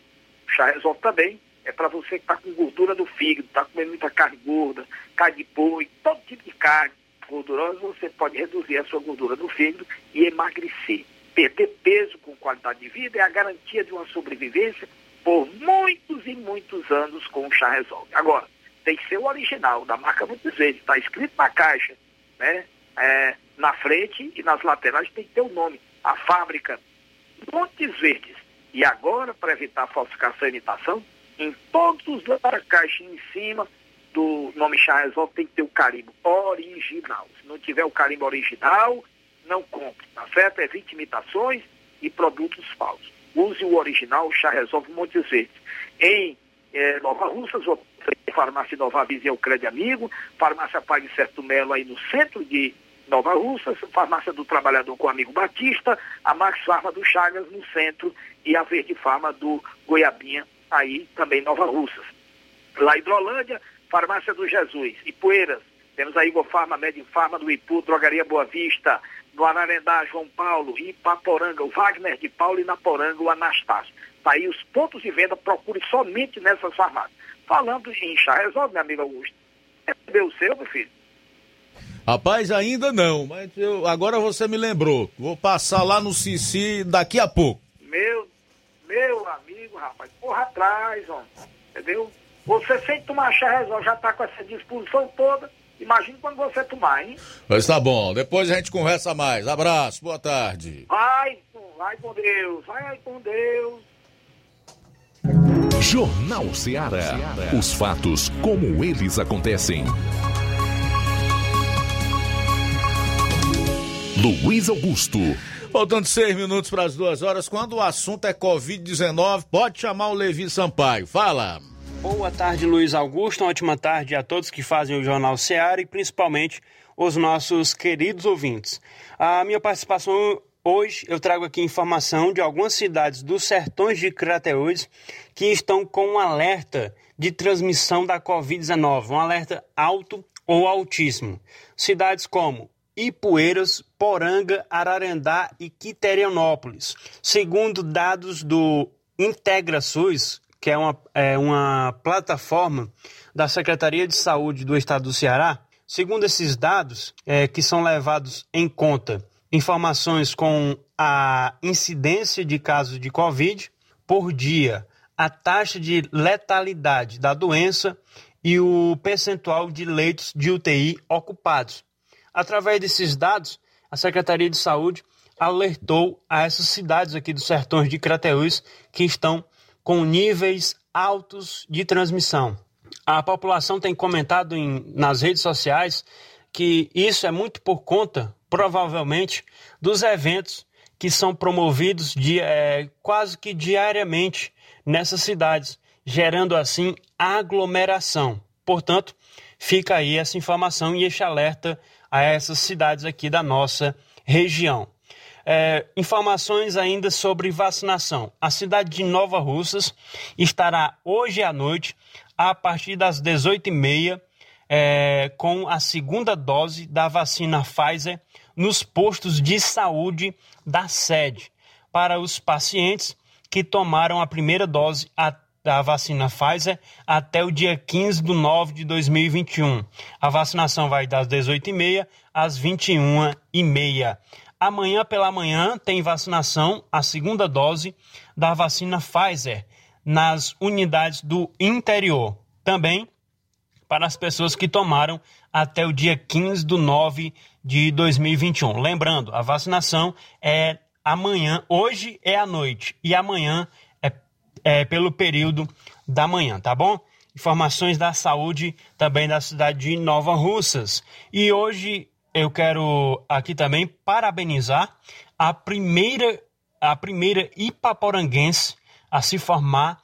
O chá resolve também é para você que está com gordura do fígado, está comendo muita carne gorda, carne de boi, todo tipo de carne gordurosa, você pode reduzir a sua gordura do fígado e emagrecer. Perder peso com qualidade de vida é a garantia de uma sobrevivência por muitos e muitos anos com o chá resolve. Agora, tem que ser o original, da marca muitas vezes, está escrito na caixa, né? É, na frente e nas laterais tem que ter o nome. A fábrica, Montes Verdes. E agora, para evitar falsificação e imitação, em todos os da caixa em cima do nome chá resolve tem que ter o carimbo original. Se não tiver o carimbo original, não compre, tá certo? Evite imitações e produtos falsos. Use o original, chá resolve Montes Verdes. Em é, Nova Russas, farmácia Nova Visa é o Crédito Amigo, farmácia Pague Certo Melo aí no centro de Nova Russas, farmácia do Trabalhador com o Amigo Batista, a Max Farma do Chagas no centro e a Verde Farma do Goiabinha aí também Nova Russas. Lá em Hidrolândia, Farmácia do Jesus. E Poeiras, temos a Igor Farma, Farma do Ipu, Drogaria Boa Vista, no Ararendá, João Paulo, Ipaporanga, o Wagner de Paulo e na Poranga, o Anastácio. Tá aí os pontos de venda, procure somente nessas farmácias. Falando em chá, resolve, meu amigo Augusto. Recebeu o seu, meu filho? Rapaz, ainda não, mas eu, agora você me lembrou. Vou passar lá no Cici daqui a pouco. Meu, meu amigo, rapaz, porra atrás, ó. Entendeu? Você sem tomar chá resolve, já tá com essa disposição toda. Imagina quando você tomar, hein? Mas tá bom, depois a gente conversa mais. Abraço, boa tarde. Vai, vai com Deus, vai com Deus. Jornal Ceará. Os fatos como eles acontecem. Luiz Augusto. Faltando seis minutos para as duas horas, quando o assunto é Covid-19, pode chamar o Levi Sampaio. Fala. Boa tarde, Luiz Augusto. Uma ótima tarde a todos que fazem o Jornal Seara e principalmente os nossos queridos ouvintes. A minha participação hoje eu trago aqui informação de algumas cidades dos sertões de Crateús que estão com um alerta de transmissão da Covid-19, um alerta alto ou altíssimo. Cidades como Ipueiras, Poranga, Ararendá e Quiterianópolis. Segundo dados do IntegraSUS, que é uma, é uma plataforma da Secretaria de Saúde do Estado do Ceará, segundo esses dados, é, que são levados em conta informações com a incidência de casos de Covid por dia, a taxa de letalidade da doença e o percentual de leitos de UTI ocupados. Através desses dados, a Secretaria de Saúde alertou a essas cidades aqui dos sertões de Crateús que estão com níveis altos de transmissão. A população tem comentado em, nas redes sociais que isso é muito por conta, provavelmente, dos eventos que são promovidos de, é, quase que diariamente nessas cidades, gerando assim aglomeração. Portanto, fica aí essa informação e este alerta a essas cidades aqui da nossa região. É, informações ainda sobre vacinação. A cidade de Nova Russas estará hoje à noite, a partir das 18h30, é, com a segunda dose da vacina Pfizer nos postos de saúde da sede, para os pacientes que tomaram a primeira dose da vacina Pfizer até o dia 15 de nove de 2021. A vacinação vai das 18h30 às 21h30. Amanhã pela manhã tem vacinação, a segunda dose da vacina Pfizer nas unidades do interior. Também para as pessoas que tomaram até o dia 15 de nove de 2021. Lembrando, a vacinação é amanhã, hoje é à noite e amanhã é, é pelo período da manhã, tá bom? Informações da saúde também da cidade de Nova Russas. E hoje eu quero aqui também parabenizar a primeira, a primeira ipaporanguense a se formar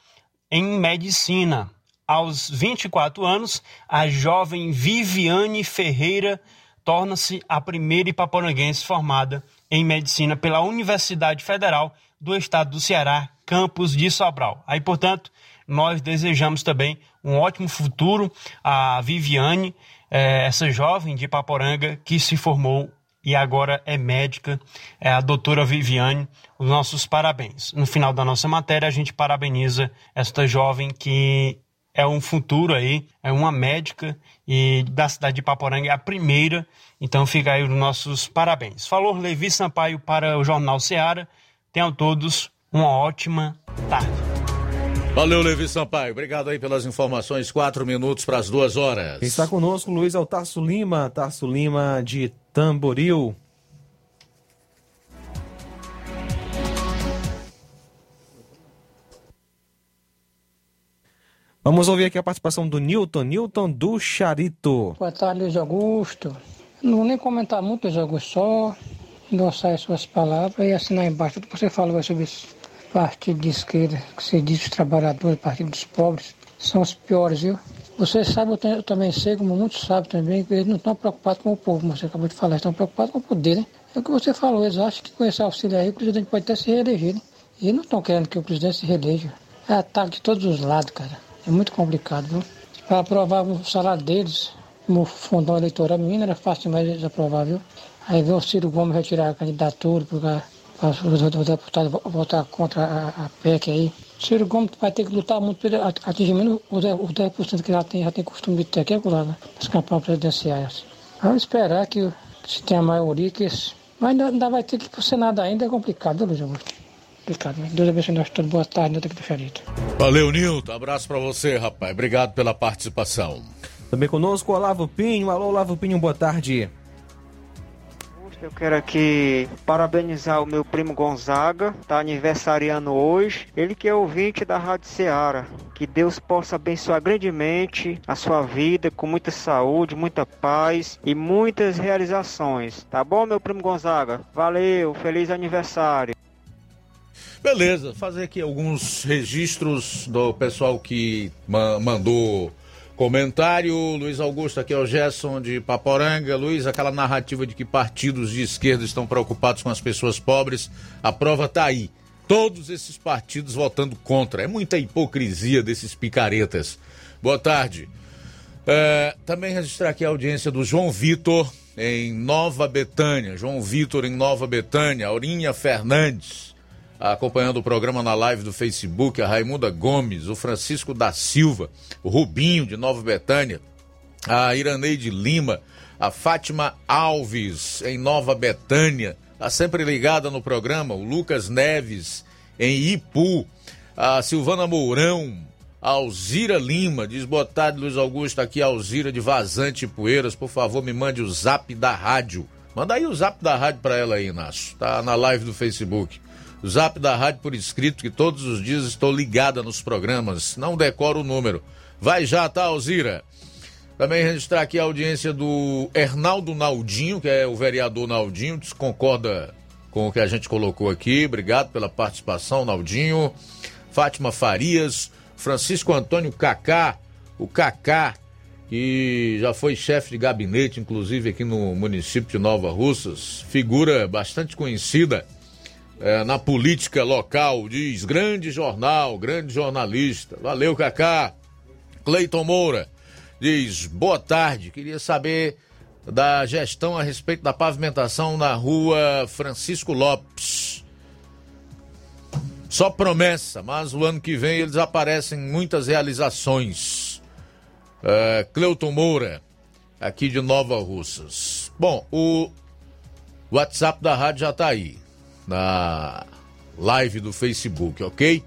em medicina. Aos 24 anos, a jovem Viviane Ferreira torna-se a primeira ipaporanguense formada em medicina pela Universidade Federal do Estado do Ceará, campos de Sobral. Aí, portanto, nós desejamos também um ótimo futuro à Viviane, é, essa jovem de Paporanga que se formou e agora é médica, é a doutora Viviane. Os nossos parabéns. No final da nossa matéria, a gente parabeniza esta jovem que é um futuro aí, é uma médica e da cidade de Paporanga é a primeira. Então fica aí os nossos parabéns. Falou Levi Sampaio para o Jornal Ceará. Tenham todos uma ótima tarde. Valeu, Levi Sampaio. Obrigado aí pelas informações. Quatro minutos para as duas horas. Quem está conosco, Luiz, é o Tarso Lima. Tarso Lima de Tamboril. Vamos ouvir aqui a participação do Newton, Newton do Charito. Boa tarde, Luiz Augusto. Não vou nem comentar muito, Luiz Augusto, só endossar as suas palavras e assinar embaixo tudo que você falou sobre esse partido de esquerda, que você diz os trabalhadores, partido dos pobres, são os piores, viu? Você sabe, eu, tenho, eu também sei, como muitos sabem também, que eles não estão preocupados com o povo, mas você acabou de falar, estão preocupados com o poder, né? É o que você falou, eles acham que com esse auxílio aí o presidente pode até se reeleger, né? E não estão querendo que o presidente se reeleja. É ataque de todos os lados, cara. É muito complicado, viu? Para aprovar o salário deles, como fundão eleitoral, menino, era fácil mais eles aprovar, viu? Aí vem o Ciro Gomes retirar a candidatura para os deputados votar contra a, a PEC aí. O Ciro Gomes vai ter que lutar muito para atingir menos os 10% que já tem, já tem costume de ter aqui agora, né? Nas campanhas presidenciais. Vamos esperar que, se tenha maioria, que esse... mas ainda, ainda vai ter que ir para o Senado ainda, é complicado, né, Luiz Augusto? Complicado, né? Deus abençoe nós todos. Boa tarde, não tem que diferente. Valeu, Nilton. Abraço para você, rapaz. Obrigado pela participação. Também conosco, Olavo Pinho. Alô, Olavo Pinho, boa tarde. Eu quero aqui parabenizar o meu primo Gonzaga, tá aniversariando hoje. Ele que é ouvinte da Rádio Ceará. Que Deus possa abençoar grandemente a sua vida com muita saúde, muita paz e muitas realizações. Tá bom, meu primo Gonzaga? Valeu, feliz aniversário. Beleza, fazer aqui alguns registros do pessoal que ma mandou comentário. Luiz Augusto, aqui é o Gerson de Paporanga. Luiz, aquela narrativa de que partidos de esquerda estão preocupados com as pessoas pobres, a prova está aí. Todos esses partidos votando contra. É muita hipocrisia desses picaretas. Boa tarde. É, também registrar aqui a audiência do João Vitor em Nova Betânia. João Vitor em Nova Betânia. Aurinha Fernandes acompanhando o programa na live do Facebook, a Raimunda Gomes, o Francisco da Silva, o Rubinho de Nova Betânia, a Iraneide Lima, a Fátima Alves em Nova Betânia, está sempre ligada no programa, o Lucas Neves em Ipu, a Silvana Mourão, a Alzira Lima, diz boa tarde Luiz Augusto, aqui a Alzira de Vazante Poeiras, por favor me mande o zap da rádio. Manda aí o zap da rádio para ela aí, Inácio. Tá na live do Facebook. Zap da rádio por escrito, que todos os dias estou ligada nos programas. Não decoro o número. Vai já, tá, Alzira? Também registrar aqui a audiência do Hernaldo Naldinho, que é o vereador Naldinho, concorda com o que a gente colocou aqui. Obrigado pela participação, Naldinho. Fátima Farias, Francisco Antônio Cacá, o Cacá, que já foi chefe de gabinete, inclusive aqui no município de Nova Russas, figura bastante conhecida é, na política local, diz grande jornal, grande jornalista. Valeu, Cacá. Cleiton Moura diz boa tarde, queria saber da gestão a respeito da pavimentação na rua Francisco Lopes. Só promessa, mas o ano que vem eles aparecem muitas realizações. É, Cleuton Moura, aqui de Nova Russas. Bom, o WhatsApp da rádio já está aí na live do Facebook, ok?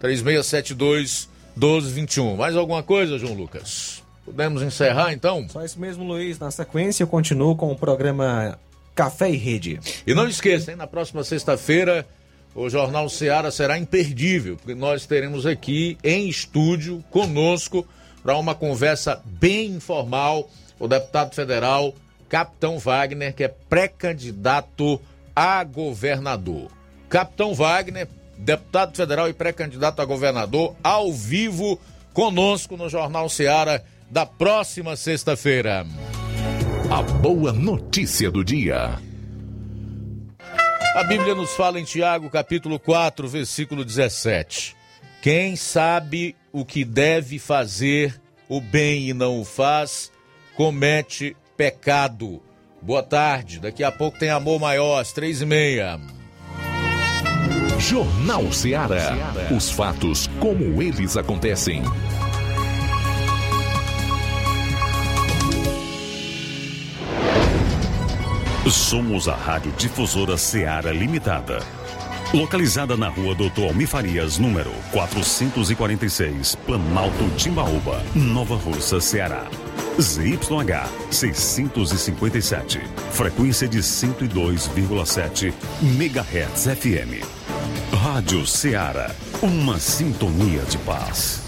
3672 1221. Mais alguma coisa, João Lucas? Podemos encerrar então? Só isso mesmo, Luiz. Na sequência, eu continuo com o programa Café e Rede. E não esqueça, hein? na próxima sexta-feira o Jornal Seara será imperdível, porque nós teremos aqui em estúdio conosco para uma conversa bem informal o deputado federal Capitão Wagner, que é pré-candidato a governador. Capitão Wagner, deputado federal e pré-candidato a governador, ao vivo conosco no Jornal Seara da próxima sexta-feira. A boa notícia do dia. A Bíblia nos fala em Tiago, capítulo 4, versículo 17. Quem sabe o que deve fazer o bem e não o faz, comete pecado. Boa tarde, daqui a pouco tem amor maior, às três e meia. Jornal Ceará. Os fatos como eles acontecem. Somos a Rádio Difusora Ceará Limitada. Localizada na rua Doutor Almifarias, número 446, Planalto Timbaúba, Nova Russa, Ceará. ZYH 657. Frequência de 102,7 MHz FM. Rádio Ceará. Uma sintonia de paz.